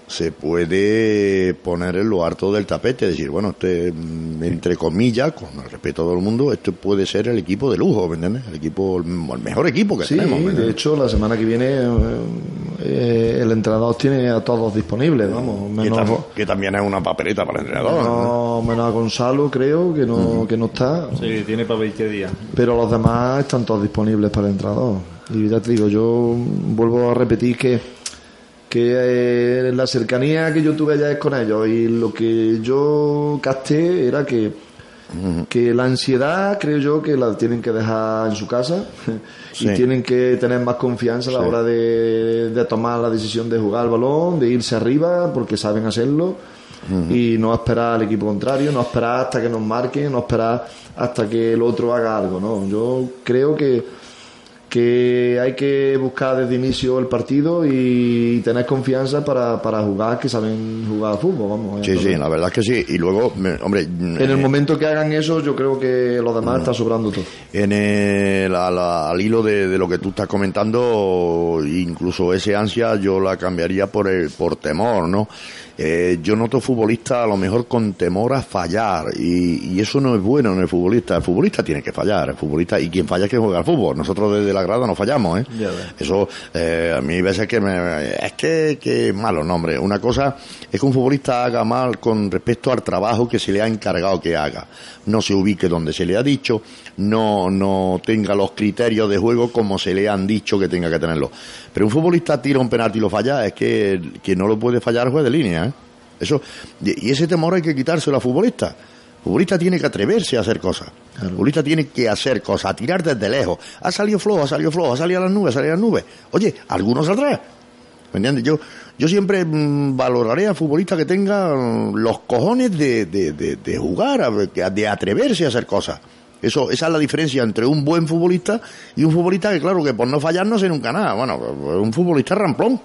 se puede poner en lo harto del tapete, decir, bueno, este, mm, entre comillas, con el respeto a todo el mundo, este puede ser el equipo de lujo, ¿me entiendes? El equipo, el mejor equipo que Sí, tenemos. ¿me de hecho, la semana que viene eh, eh, el entrenador tiene a todos disponibles, vamos, que, menos, tam- que también es una papeleta para el entrenador. ¿no? menos, menos a Gonzalo, creo, que no, que no está. Sí, tiene para 20 días. Pero los demás están todos disponibles para el entrenador. Y ya te digo, yo vuelvo a repetir que, que eh, la cercanía que yo tuve ya es con ellos y lo que yo capté era que, que la ansiedad creo yo que la tienen que dejar en su casa Sí. y tienen que tener más confianza a la Sí. hora de, de tomar la decisión de jugar al balón, de irse arriba porque saben hacerlo y no esperar al equipo contrario, no esperar hasta que nos marquen, no esperar hasta que el otro haga algo, ¿no? Yo creo que que hay que buscar desde inicio el partido y tener confianza para, para jugar, que saben jugar a fútbol, vamos. Sí, sí, la verdad es que sí. Y luego, hombre, En el momento que hagan eso, yo creo que los demás está sobrando todo. En el, a la- al hilo de, de lo que tú estás comentando, incluso ese ansia yo la cambiaría por el, por temor, ¿no? Eh, yo noto futbolista a lo mejor con temor a fallar y, y eso no es bueno en el futbolista. El futbolista tiene que fallar, el futbolista y quien falla es que juega al fútbol. Nosotros desde la grada no fallamos, ¿eh? Eso eh, a mí hay veces que me es que que malo, no hombre. Una cosa es que un futbolista haga mal con respecto al trabajo que se le ha encargado que haga. No se ubique donde se le ha dicho, no no tenga los criterios de juego como se le han dicho que tenga que tenerlo. Pero un futbolista tira un penalti y lo falla, es que que no lo puede fallar el juez de línea, ¿eh? Eso y ese temor hay que quitárselo al futbolista. El futbolista tiene que atreverse a hacer cosas. El futbolista tiene que hacer cosas, a tirar desde lejos. Ha salido flojo, ha salido flojo, ha salido a las nubes, ha salido a las nubes. Oye, algunos saldrá. ¿Me entiendes? Yo, yo siempre mm, valoraré a futbolistas que tengan los cojones de, de, de, de jugar, de atreverse a hacer cosas. Eso, esa es la diferencia entre un buen futbolista y un futbolista que, claro, que por no fallar no hace nunca nada. Bueno, pues, un futbolista ramplón.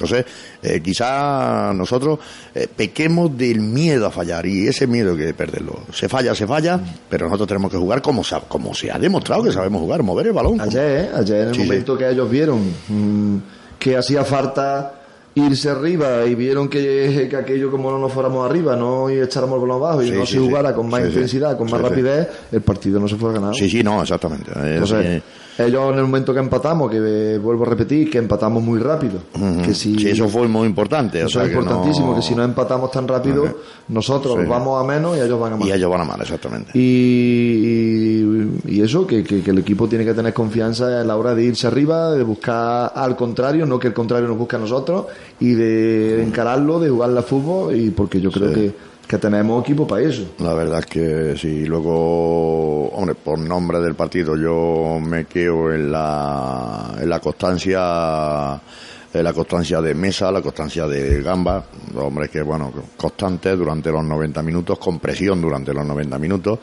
Entonces, eh, quizá nosotros eh, pequemos del miedo a fallar y ese miedo que perderlo. Se falla, se falla, pero nosotros tenemos que jugar como, se ha demostrado que sabemos jugar, mover el balón. Ayer, ¿eh? ayer en el Sí, sí. momento que ellos vieron mm, que hacía falta irse arriba y vieron que, que aquello como no nos fuéramos arriba, no y echáramos el balón abajo y Sí, no sí, se sí. jugara con más intensidad, con más rapidez, el partido no se fue ganado. Sí, sí, no, exactamente. Eh, Entonces, sí. Ellos en el momento que empatamos, que eh, vuelvo a repetir, que empatamos muy rápido, que si Sí, eso fue muy importante. o eso sea es que no- importantísimo, que si no empatamos tan rápido, nosotros Sí. vamos a menos y ellos van a más. Y ellos van a mal, exactamente. Y, y eso, que, que- que el equipo tiene que tener confianza a la hora de irse arriba, de buscar al contrario, no que el contrario nos busque a nosotros, y de encararlo, de jugar al fútbol, y porque yo creo Sí. que, que tenemos equipo para eso. La verdad es que sí. Luego, hombre, por nombre del partido, yo me quedo en la, en la constancia, la constancia de Mesa, la constancia de Gamba, hombres que, bueno, constantes durante los 90 minutos, con presión durante los 90 minutos.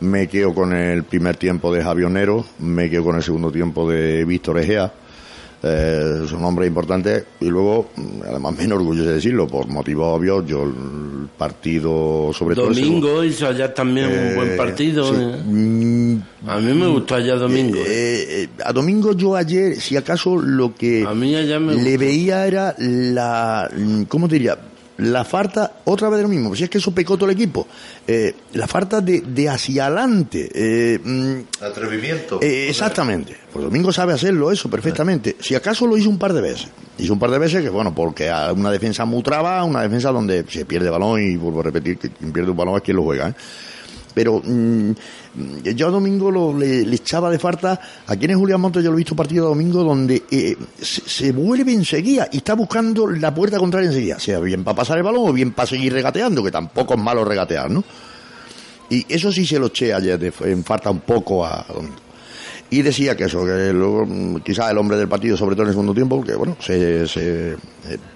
Me quedo con el primer tiempo de Javionero, me quedo con el segundo tiempo de Víctor Egea. Eh, son nombres importantes y luego, mm, además me enorgullece decirlo, por motivos obvios, yo el partido sobre todo... el segundo- Domingo hizo allá también un buen eh, partido. sí. eh. Mm, A mí me gustó allá Domingo. eh. eh, eh, a Domingo yo ayer, si acaso lo que A mí allá me le gustó. veía era la, mm, ¿cómo te diría? La falta, otra vez de lo mismo, si es que eso pecó todo el equipo, eh, la falta de, de hacia adelante. Eh, mm, Atrevimiento. eh, exactamente. Pues Domingo sabe hacerlo eso perfectamente. Si acaso lo hizo un par de veces. Hizo un par de veces que, bueno, porque una defensa muy traba, una defensa donde se pierde balón y vuelvo a repetir que quien pierde un balón es quien lo juega. ¿eh? Pero mm, yo a Domingo lo, le, echaba de falta. Aquí en Julián Montes yo lo he visto partido de Domingo donde eh, se, se vuelve enseguida y está buscando la puerta contraria enseguida. Sea bien para pasar el balón o bien para seguir regateando, que tampoco es malo regatear, ¿no? Y eso sí se lo eché ayer de- en falta un poco a Domingo. Y decía que eso, que luego, mm, quizás el hombre del partido, sobre todo en el segundo tiempo, que bueno, se, se eh,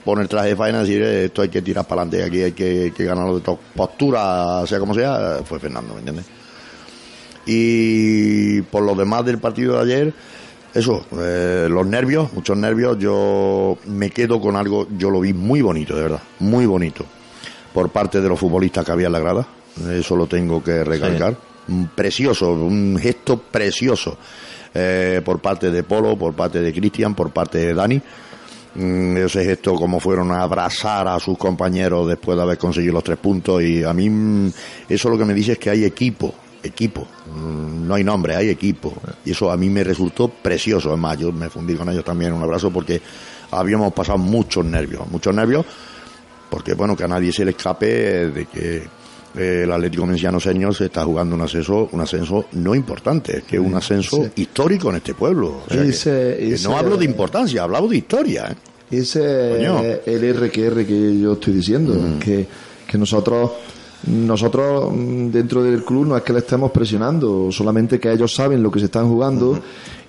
pone el traje de faena y decir esto hay que tirar para adelante, aquí hay que, que ganarlo de to- postura, sea como sea, fue Fernando, ¿me entiendes? Y por lo demás del partido de ayer, eso, eh, los nervios, muchos nervios, yo me quedo con algo, yo lo vi muy bonito, de verdad, muy bonito, por parte de los futbolistas que había en la grada, eso lo tengo que recalcar, precioso, un gesto precioso, eh, por parte de Polo, por parte de Cristian, por parte de Dani, Mm, ese gesto como fueron a abrazar a sus compañeros después de haber conseguido los tres puntos y a mí mm, eso lo que me dice es que hay equipo equipo. Mm, no hay nombre hay equipo. Y eso a mí me resultó precioso. Es más yo me fundí con ellos también. Un abrazo porque habíamos pasado muchos nervios muchos nervios porque bueno que a nadie se le escape de que eh, el Atlético Menciano Señor se está jugando un ascenso, un ascenso no importante, que es un ascenso histórico en este pueblo. O sea que- Ese- que ese- no hablo de importancia, hablo de historia. ¿eh? Ese es el RQR que yo estoy diciendo, que, que nosotros nosotros mm, dentro del club no es que le estemos presionando, solamente que ellos saben lo que se están jugando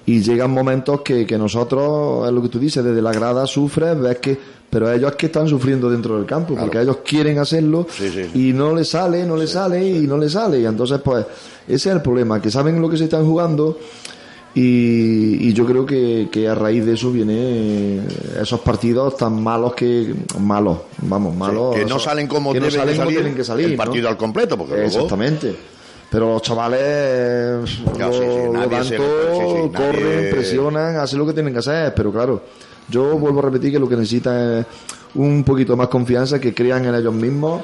y llegan momentos que, que nosotros, es lo que tú dices, desde la grada sufres, ves que, pero ellos es que están sufriendo dentro del campo, porque ellos quieren hacerlo Sí, sí, sí. y no les sale, no les sale y no les sale. Y entonces, pues, ese es el problema, que saben lo que se están jugando y, y yo creo que, que a raíz de eso viene eh, esos partidos tan malos que malos vamos malos que no salen como, que no deben salen de como salir tienen que salir el ¿no? partido al completo, porque luego exactamente pero los chavales lo, sí, sí, lo nadie se- sí, corren, presionan, hacen lo que tienen que hacer, pero claro, yo vuelvo a repetir que lo que necesitan es un poquito más confianza, que crean en ellos mismos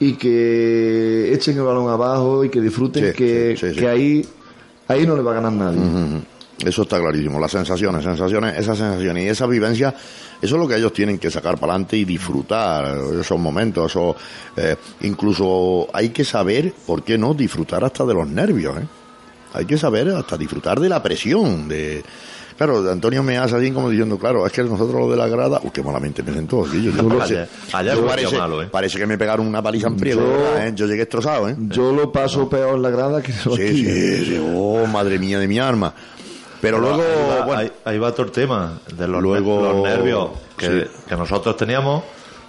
y que echen el balón abajo y que disfruten que, que ahí ahí no le va a ganar nadie. Eso está clarísimo. Las sensaciones, sensaciones, esas sensaciones y esa vivencia, eso es lo que ellos tienen que sacar para adelante y disfrutar esos momentos. Eso, eh, incluso hay que saber, ¿por qué no? Disfrutar hasta de los nervios. ¿eh? Hay que saber hasta disfrutar de la presión. de Claro, Antonio me hace así como diciendo, claro, es que nosotros lo de la grada, uy, qué malamente me sentó. sí, yo, fue parece, malo, ¿eh? parece que me pegaron una paliza en Yo- ¿verdad, eh? yo llegué destrozado, ¿eh? Yo lo paso peor en la grada que Sí, aquí. sí, sí, oh, madre mía de mi arma. Pero luego, ahí va, bueno, ahí- ahí va todo el tema de los, Luego- los nervios que, sí. que nosotros teníamos,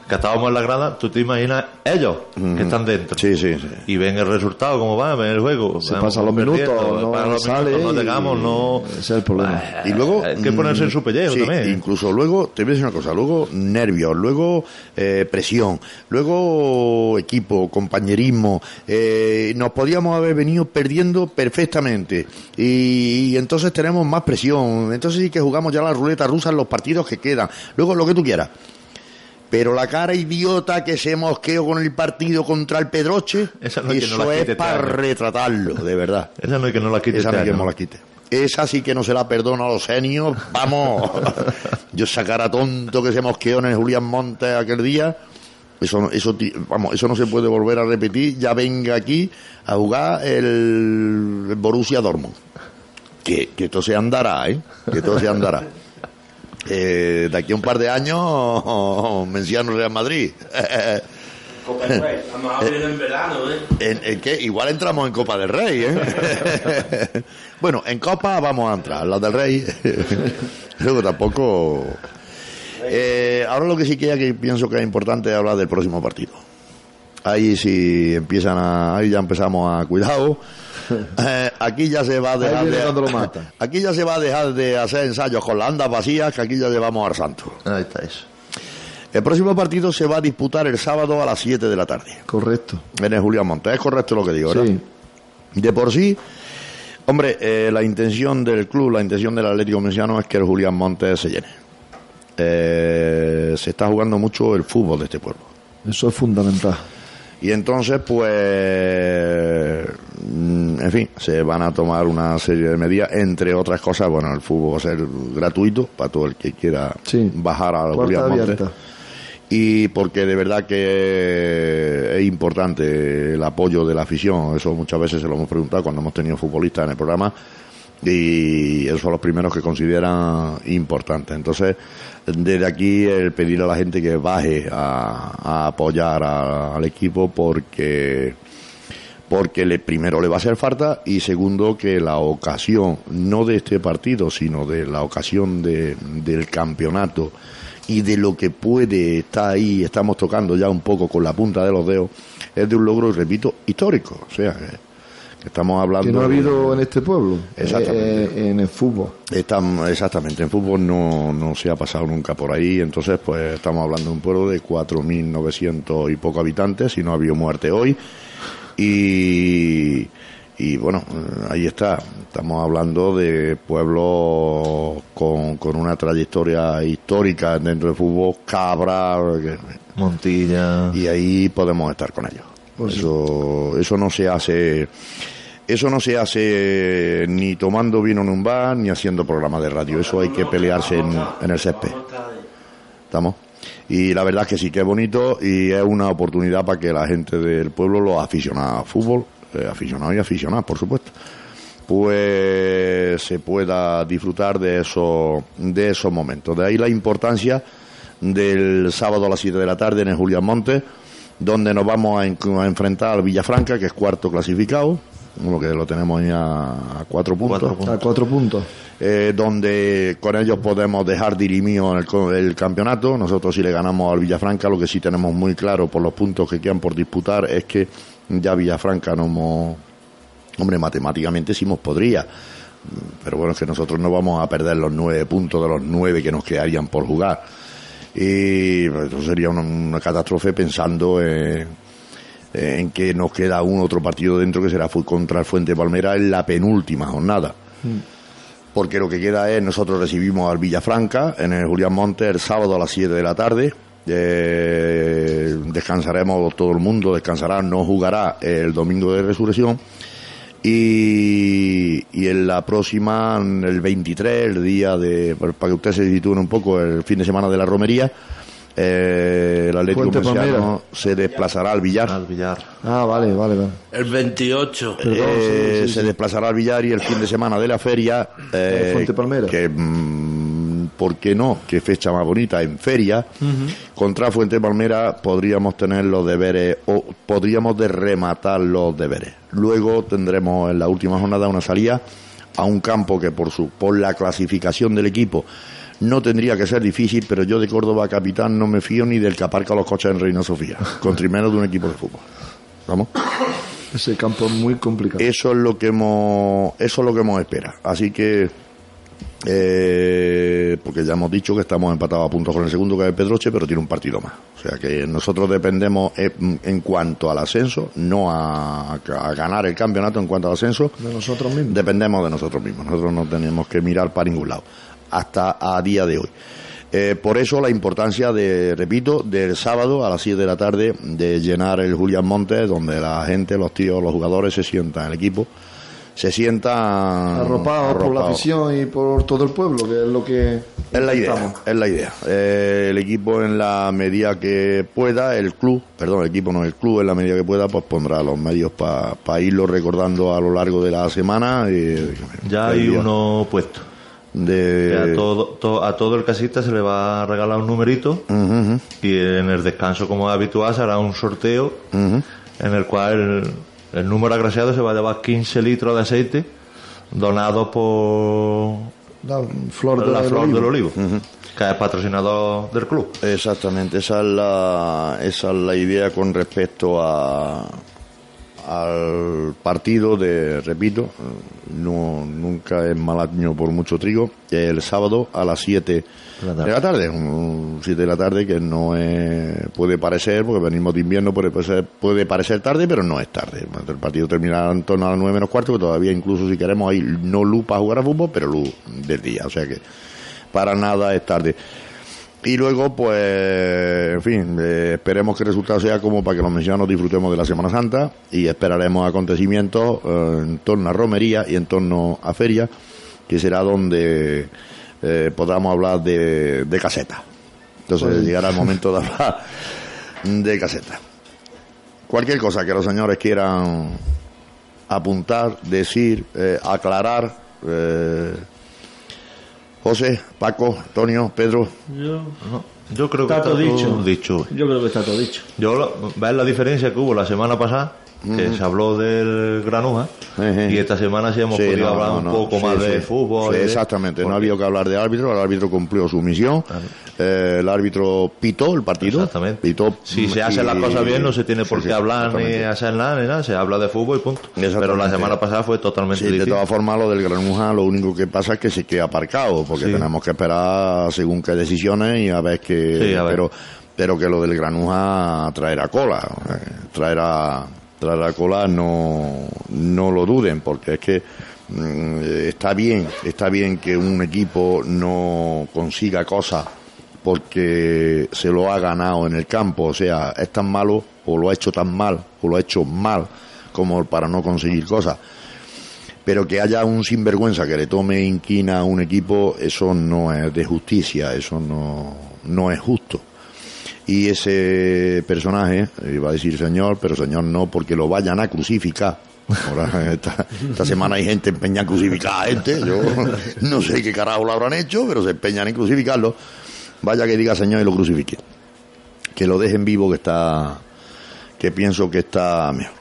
que estábamos en la grada, tú te imaginas ellos que están dentro. sí, sí, sí. Y ven el resultado, cómo va, ven el juego. Se pasan los minutos, no los sale minutos, no llegamos, no... ese es el problema. Y luego Hay que ponerse en su pellejo sí, también. Incluso luego, te voy a decir una cosa, luego nervios, luego eh, presión, luego equipo, compañerismo. eh, nos podíamos haber venido perdiendo perfectamente. Y, y entonces tenemos más presión. Entonces sí que jugamos ya la ruleta rusa en los partidos que quedan. Luego lo que tú quieras. Pero la cara idiota que se mosqueó con el partido contra el Pedroche, Esa no hay que no eso la es este para año. retratarlo, de verdad. Esa no hay que no la quite Esa este no hay año. que no la quite. Esa sí que no se la perdono a los senios. Vamos. Yo esa cara tonto que se mosqueó en el Julián Montes aquel día. Eso, no- eso, vamos, eso no se puede volver a repetir. Ya venga aquí a jugar el, el Borussia Dortmund. Que, que esto se andará, ¿eh? Que esto se andará. Eh, de aquí a un par de años, Menciano Real Madrid. Copa del Rey. Vamos a en verano, ¿eh? ¿En, en qué? Igual entramos en Copa del Rey, ¿eh? bueno, en Copa vamos a entrar, la del Rey. Luego tampoco. Eh, ahora lo que sí queda que pienso que es importante es hablar del próximo partido. Ahí sí empiezan a. Ahí ya empezamos a cuidado. Eh, aquí ya se va a dejar de. Aquí ya se va a dejar de hacer ensayos con las andas vacías, que aquí ya llevamos al santo. Ahí está eso. El próximo partido se va a disputar el sábado a las 7 de la tarde. Correcto. En el Julián Montes. Es correcto lo que digo, ¿verdad? Sí. De por sí, hombre, eh, la intención del club, la intención del Atlético Menciano es que el Julián Montes se llene. Eh, se está jugando mucho el fútbol de este pueblo. Eso es fundamental. Y entonces, pues, mm, en fin, se van a tomar una serie de medidas, entre otras cosas, bueno, el fútbol va a ser gratuito para todo el que quiera Sí. bajar al Puerta Julián Montes y porque de verdad que es importante el apoyo de la afición. Eso muchas veces se lo hemos preguntado cuando hemos tenido futbolistas en el programa y esos son los primeros que consideran importante. Entonces, desde aquí el pedir a la gente que baje a, apoyar al equipo porque porque le, primero le va a hacer falta y segundo que la ocasión, no de este partido, sino de la ocasión de, del campeonato y de lo que puede estar ahí, estamos tocando ya un poco con la punta de los dedos, es de un logro, repito, histórico. O sea, estamos hablando... Que no ha de- habido en este pueblo, Exactamente. eh, eh, en el fútbol. Estamos, exactamente, en fútbol no, no se ha pasado nunca por ahí, entonces pues estamos hablando de un pueblo de 4.900 y poco habitantes y no ha habido muerte hoy. Y, y bueno, eh, ahí está, estamos hablando de pueblos con, con una trayectoria histórica dentro del fútbol, Cabra, que- Montilla. y ahí podemos estar con ellos. Eso, eso no se hace, eso no se hace ni tomando vino en un bar ni haciendo programas de radio. Eso hay que pelearse en, en el césped. ¿Estamos? Y la verdad es que sí que es bonito y es una oportunidad para que la gente del pueblo, los aficionados al fútbol, eh, aficionados y aficionadas, por supuesto, pues se pueda disfrutar de esos, de esos momentos. De ahí la importancia del sábado a las 7 de la tarde en el Julián Montes, donde nos vamos a, en- a enfrentar al Villafranca, que es cuarto clasificado, lo que lo tenemos ya a cuatro puntos, Cuatro puntos. A cuatro puntos. eh, donde con ellos podemos dejar dirimido en el, co- el campeonato. Nosotros si le ganamos al Villafranca, lo que sí tenemos muy claro por los puntos que quedan por disputar es que ya Villafranca no hemos... Hombre, matemáticamente sí nos podría, pero bueno, es que nosotros no vamos a perder los nueve puntos de los nueve que nos quedarían por jugar. Y pues, eso sería una, una catástrofe pensando en, en que nos queda un otro partido dentro que será contra el Fuente Palmera en la penúltima jornada. Porque lo que queda es, nosotros recibimos al Villafranca en el Julián Montes el sábado a las 7 de la tarde. Eh, descansaremos todo el mundo, descansará, no jugará el domingo de resurrección. Y, y en la próxima, en el 23, el día de, para que ustedes se sitúen un poco, el fin de semana de la romería, eh, el Atlético Murciano se desplazará al Villar. Al billar. Ah, vale, vale, vale. El 28. Eh, se desplazará al Villar y el fin de semana de la feria. eh, Eh, Fuente Palmera. Que, mm, ¿por qué no? Qué fecha más bonita, en feria. Contra Fuente Palmera podríamos tener los deberes, o podríamos de rematar los deberes. Luego tendremos en la última jornada una salida a un campo que por su por la clasificación del equipo no tendría que ser difícil, pero yo de Córdoba capitán no me fío ni del que aparca los coches en Reina Sofía, con menos de un equipo de fútbol. ¿Vamos? Ese campo es muy complicado. Eso es lo que hemos, eso es lo que hemos espera. Así que, eh, porque ya hemos dicho que estamos empatados a puntos con el segundo que es el Pedroche, pero tiene un partido más. O sea que nosotros dependemos eh, en cuanto al ascenso, no a, a ganar el campeonato en cuanto al ascenso, De nosotros mismos. dependemos de nosotros mismos. Nosotros no tenemos que mirar para ningún lado, hasta a día de hoy. Eh, por eso la importancia de, repito, del sábado a las 7 de la tarde de llenar el Julián Montes, donde la gente, los tíos, los jugadores se sientan, el equipo, se sientan Arropados por la afición y por todo el pueblo, que es lo que Es la idea, es la idea. Eh, el equipo en la medida que pueda, el club, perdón, el equipo no, el club en la medida que pueda, pues pondrá los medios para irlo recordando a lo largo de la semana. y- Ya hay uno puesto. de Que a, todo, to- a todo el casista se le va a regalar un numerito y en el descanso, como es habitual, se hará un sorteo en el cual el, número agraciado se va a llevar 15 litros de aceite donados por La flor de la Flor olivo. del Olivo, que es patrocinador del club. Exactamente, esa es la, esa es la idea con respecto a al partido de, repito, no, nunca es mal año por mucho trigo, el sábado a las 7 De la tarde. de la tarde, un 7 de la tarde que no es, puede parecer, porque venimos de invierno, puede parecer, puede parecer tarde, pero no es tarde. El partido terminará en torno a las 9 menos cuarto, que todavía incluso si queremos hay no luz para jugar a fútbol, pero luz del día, o sea que para nada es tarde. Y luego, pues, en fin, eh, esperemos que el resultado sea como para que los mexicanos disfrutemos de la Semana Santa y esperaremos acontecimientos eh, en torno a romería y en torno a feria, que será donde eh, podamos hablar de, de caseta. Entonces llegará el momento de hablar de caseta. Cualquier cosa que los señores quieran apuntar, decir, aclarar. José, Paco, Antonio, Pedro, Yo, No, yo creo que Está todo dicho. dicho. yo creo que está todo dicho. Yo ves la diferencia que hubo la semana pasada que se habló del Granuja y esta semana sí hemos Sí, podido no, hablar no, un no. poco Sí, más de sí. fútbol. Y de- exactamente, no ha porque- habido que hablar de árbitro, el árbitro cumplió su misión. Eh, el árbitro pitó el partido. Exactamente. Pitó, Si se hacen las cosas bien, no se tiene por qué hablar ni exactamente. hacer nada, ni nada. Se habla de fútbol y punto. Exactamente. Pero la semana pasada fue totalmente Sí, de todas formas, lo del Granuja, lo único que pasa es que se queda aparcado, porque tenemos que esperar según qué decisiones y a ver qué. Pero, pero que lo del Granuja traerá cola. eh, Traerá, traerá cola, no, no lo duden, porque es que mm, está bien, está bien que un equipo no consiga cosas porque se lo ha ganado en el campo, o sea, es tan malo o lo ha hecho tan mal o lo ha hecho mal como para no conseguir cosas pero que haya un sinvergüenza que le tome inquina a un equipo, eso no es de justicia, eso no, no es justo. Y ese personaje, iba a decir señor, pero señor no, porque lo vayan a crucificar. Ahora, esta, esta semana hay gente empeñada en crucificar a gente, yo no sé qué carajo lo habrán hecho, pero se empeñan en crucificarlo. Vaya que diga señor y lo crucifique. Que lo dejen vivo, que está, que pienso que está mejor.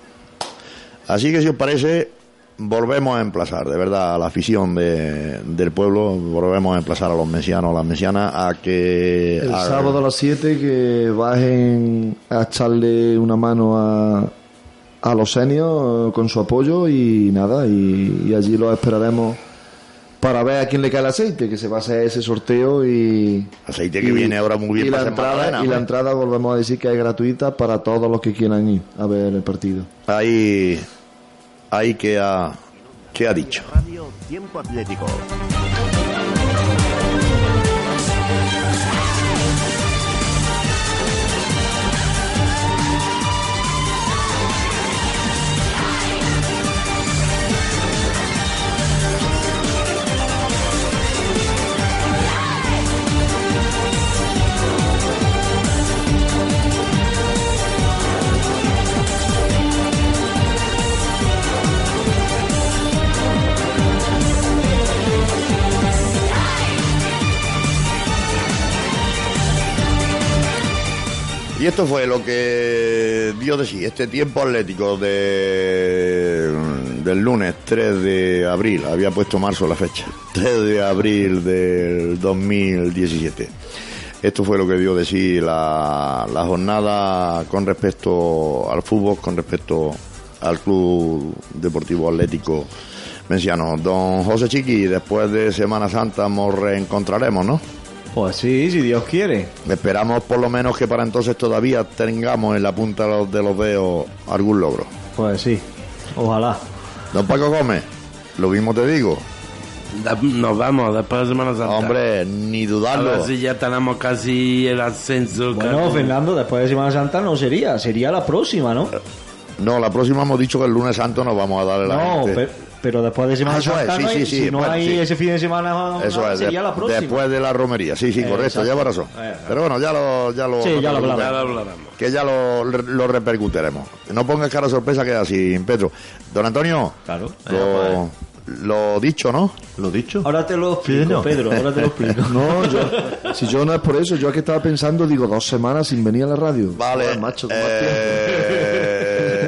Así que si os parece, volvemos a emplazar, de verdad, a la afición de- del pueblo, volvemos a emplazar a los mesianos, a las mesianas, a que... El a- sábado a las 7 que bajen a echarle una mano a, a los senios eh, con su apoyo y nada, y, y allí los esperaremos para ver a quién le cae el aceite, que se va a hacer ese sorteo y... Aceite que y- viene ahora muy bien y la, entrada, y la entrada volvemos a decir que es gratuita para todos los que quieran ir a ver el partido. Ahí, ahí que ha, que ha dicho. Y esto fue lo que dio de sí, este tiempo atlético de, del lunes 3 de abril, había puesto marzo la fecha, 3 de abril del 2017. Esto fue lo que dio de sí la, la jornada con respecto al fútbol, con respecto al Club Deportivo Atlético Menciano. Don José Chiqui, después de Semana Santa nos reencontraremos, ¿no? Pues sí, si Dios quiere. Esperamos por lo menos que para entonces todavía tengamos en la punta de los- de los dedos algún logro. Pues sí. Ojalá. Don Paco Gómez, lo mismo te digo. Da- Nos vamos después de Semana Santa. Hombre, ni a ver dudarlo. si ya tenemos casi el ascenso. Bueno, casi. Fernando, después de Semana Santa no sería, sería la próxima, ¿no? No, la próxima hemos dicho que el lunes santo nos vamos a darle la No, gente. pero, pero después de Semana Ah, eso es, sí, no hay, sí, sí, si no bueno, hay sí. ese fin de semana, Eso es, sería de- la próxima. después de la romería. Sí, sí, Eh, correcto, exacto. lleva razón. Eh, Pero bueno, ya lo, ya lo, Sí, ya lo hablamos. Ya lo hablaremos. que ya lo, lo repercutiremos. No pongas cara sorpresa que es así, Pedro. Don Antonio, Claro. lo, lo dicho, ¿no? Lo dicho. Ahora te lo explico. Pedro, ahora te lo explico. No, yo, si yo no es por eso, yo aquí estaba pensando, digo, dos semanas sin venir a la radio. Vale, Joder, macho, eh,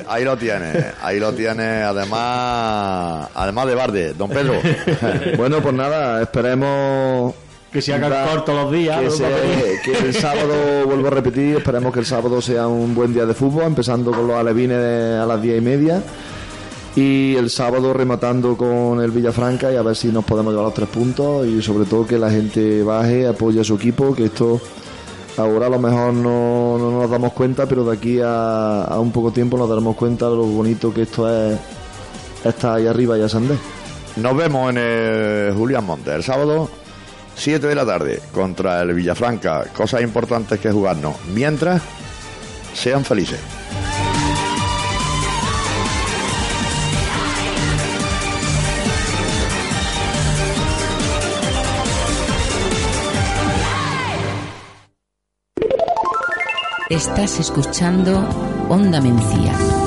ahí lo tiene, ahí lo tiene, además, además de Barde, don Pedro. Bueno, pues nada, esperemos Que se hagan cortos los días. que, sea- que el sábado, vuelvo a repetir, esperemos que el sábado sea un buen día de fútbol, empezando con los alevines a las diez y media y el sábado rematando con el Villafranca y a ver si nos podemos llevar los tres puntos y sobre todo que la gente baje, apoye a su equipo, que esto ahora a lo mejor no, no nos damos cuenta, pero de aquí a, un poco tiempo nos daremos cuenta de lo bonito que esto es estar ahí arriba y a. Nos vemos en el Julián Monte el sábado, 7 de la tarde, contra el Villafranca. Cosas importantes que jugarnos. Mientras, sean felices. Estás escuchando Onda Mencía.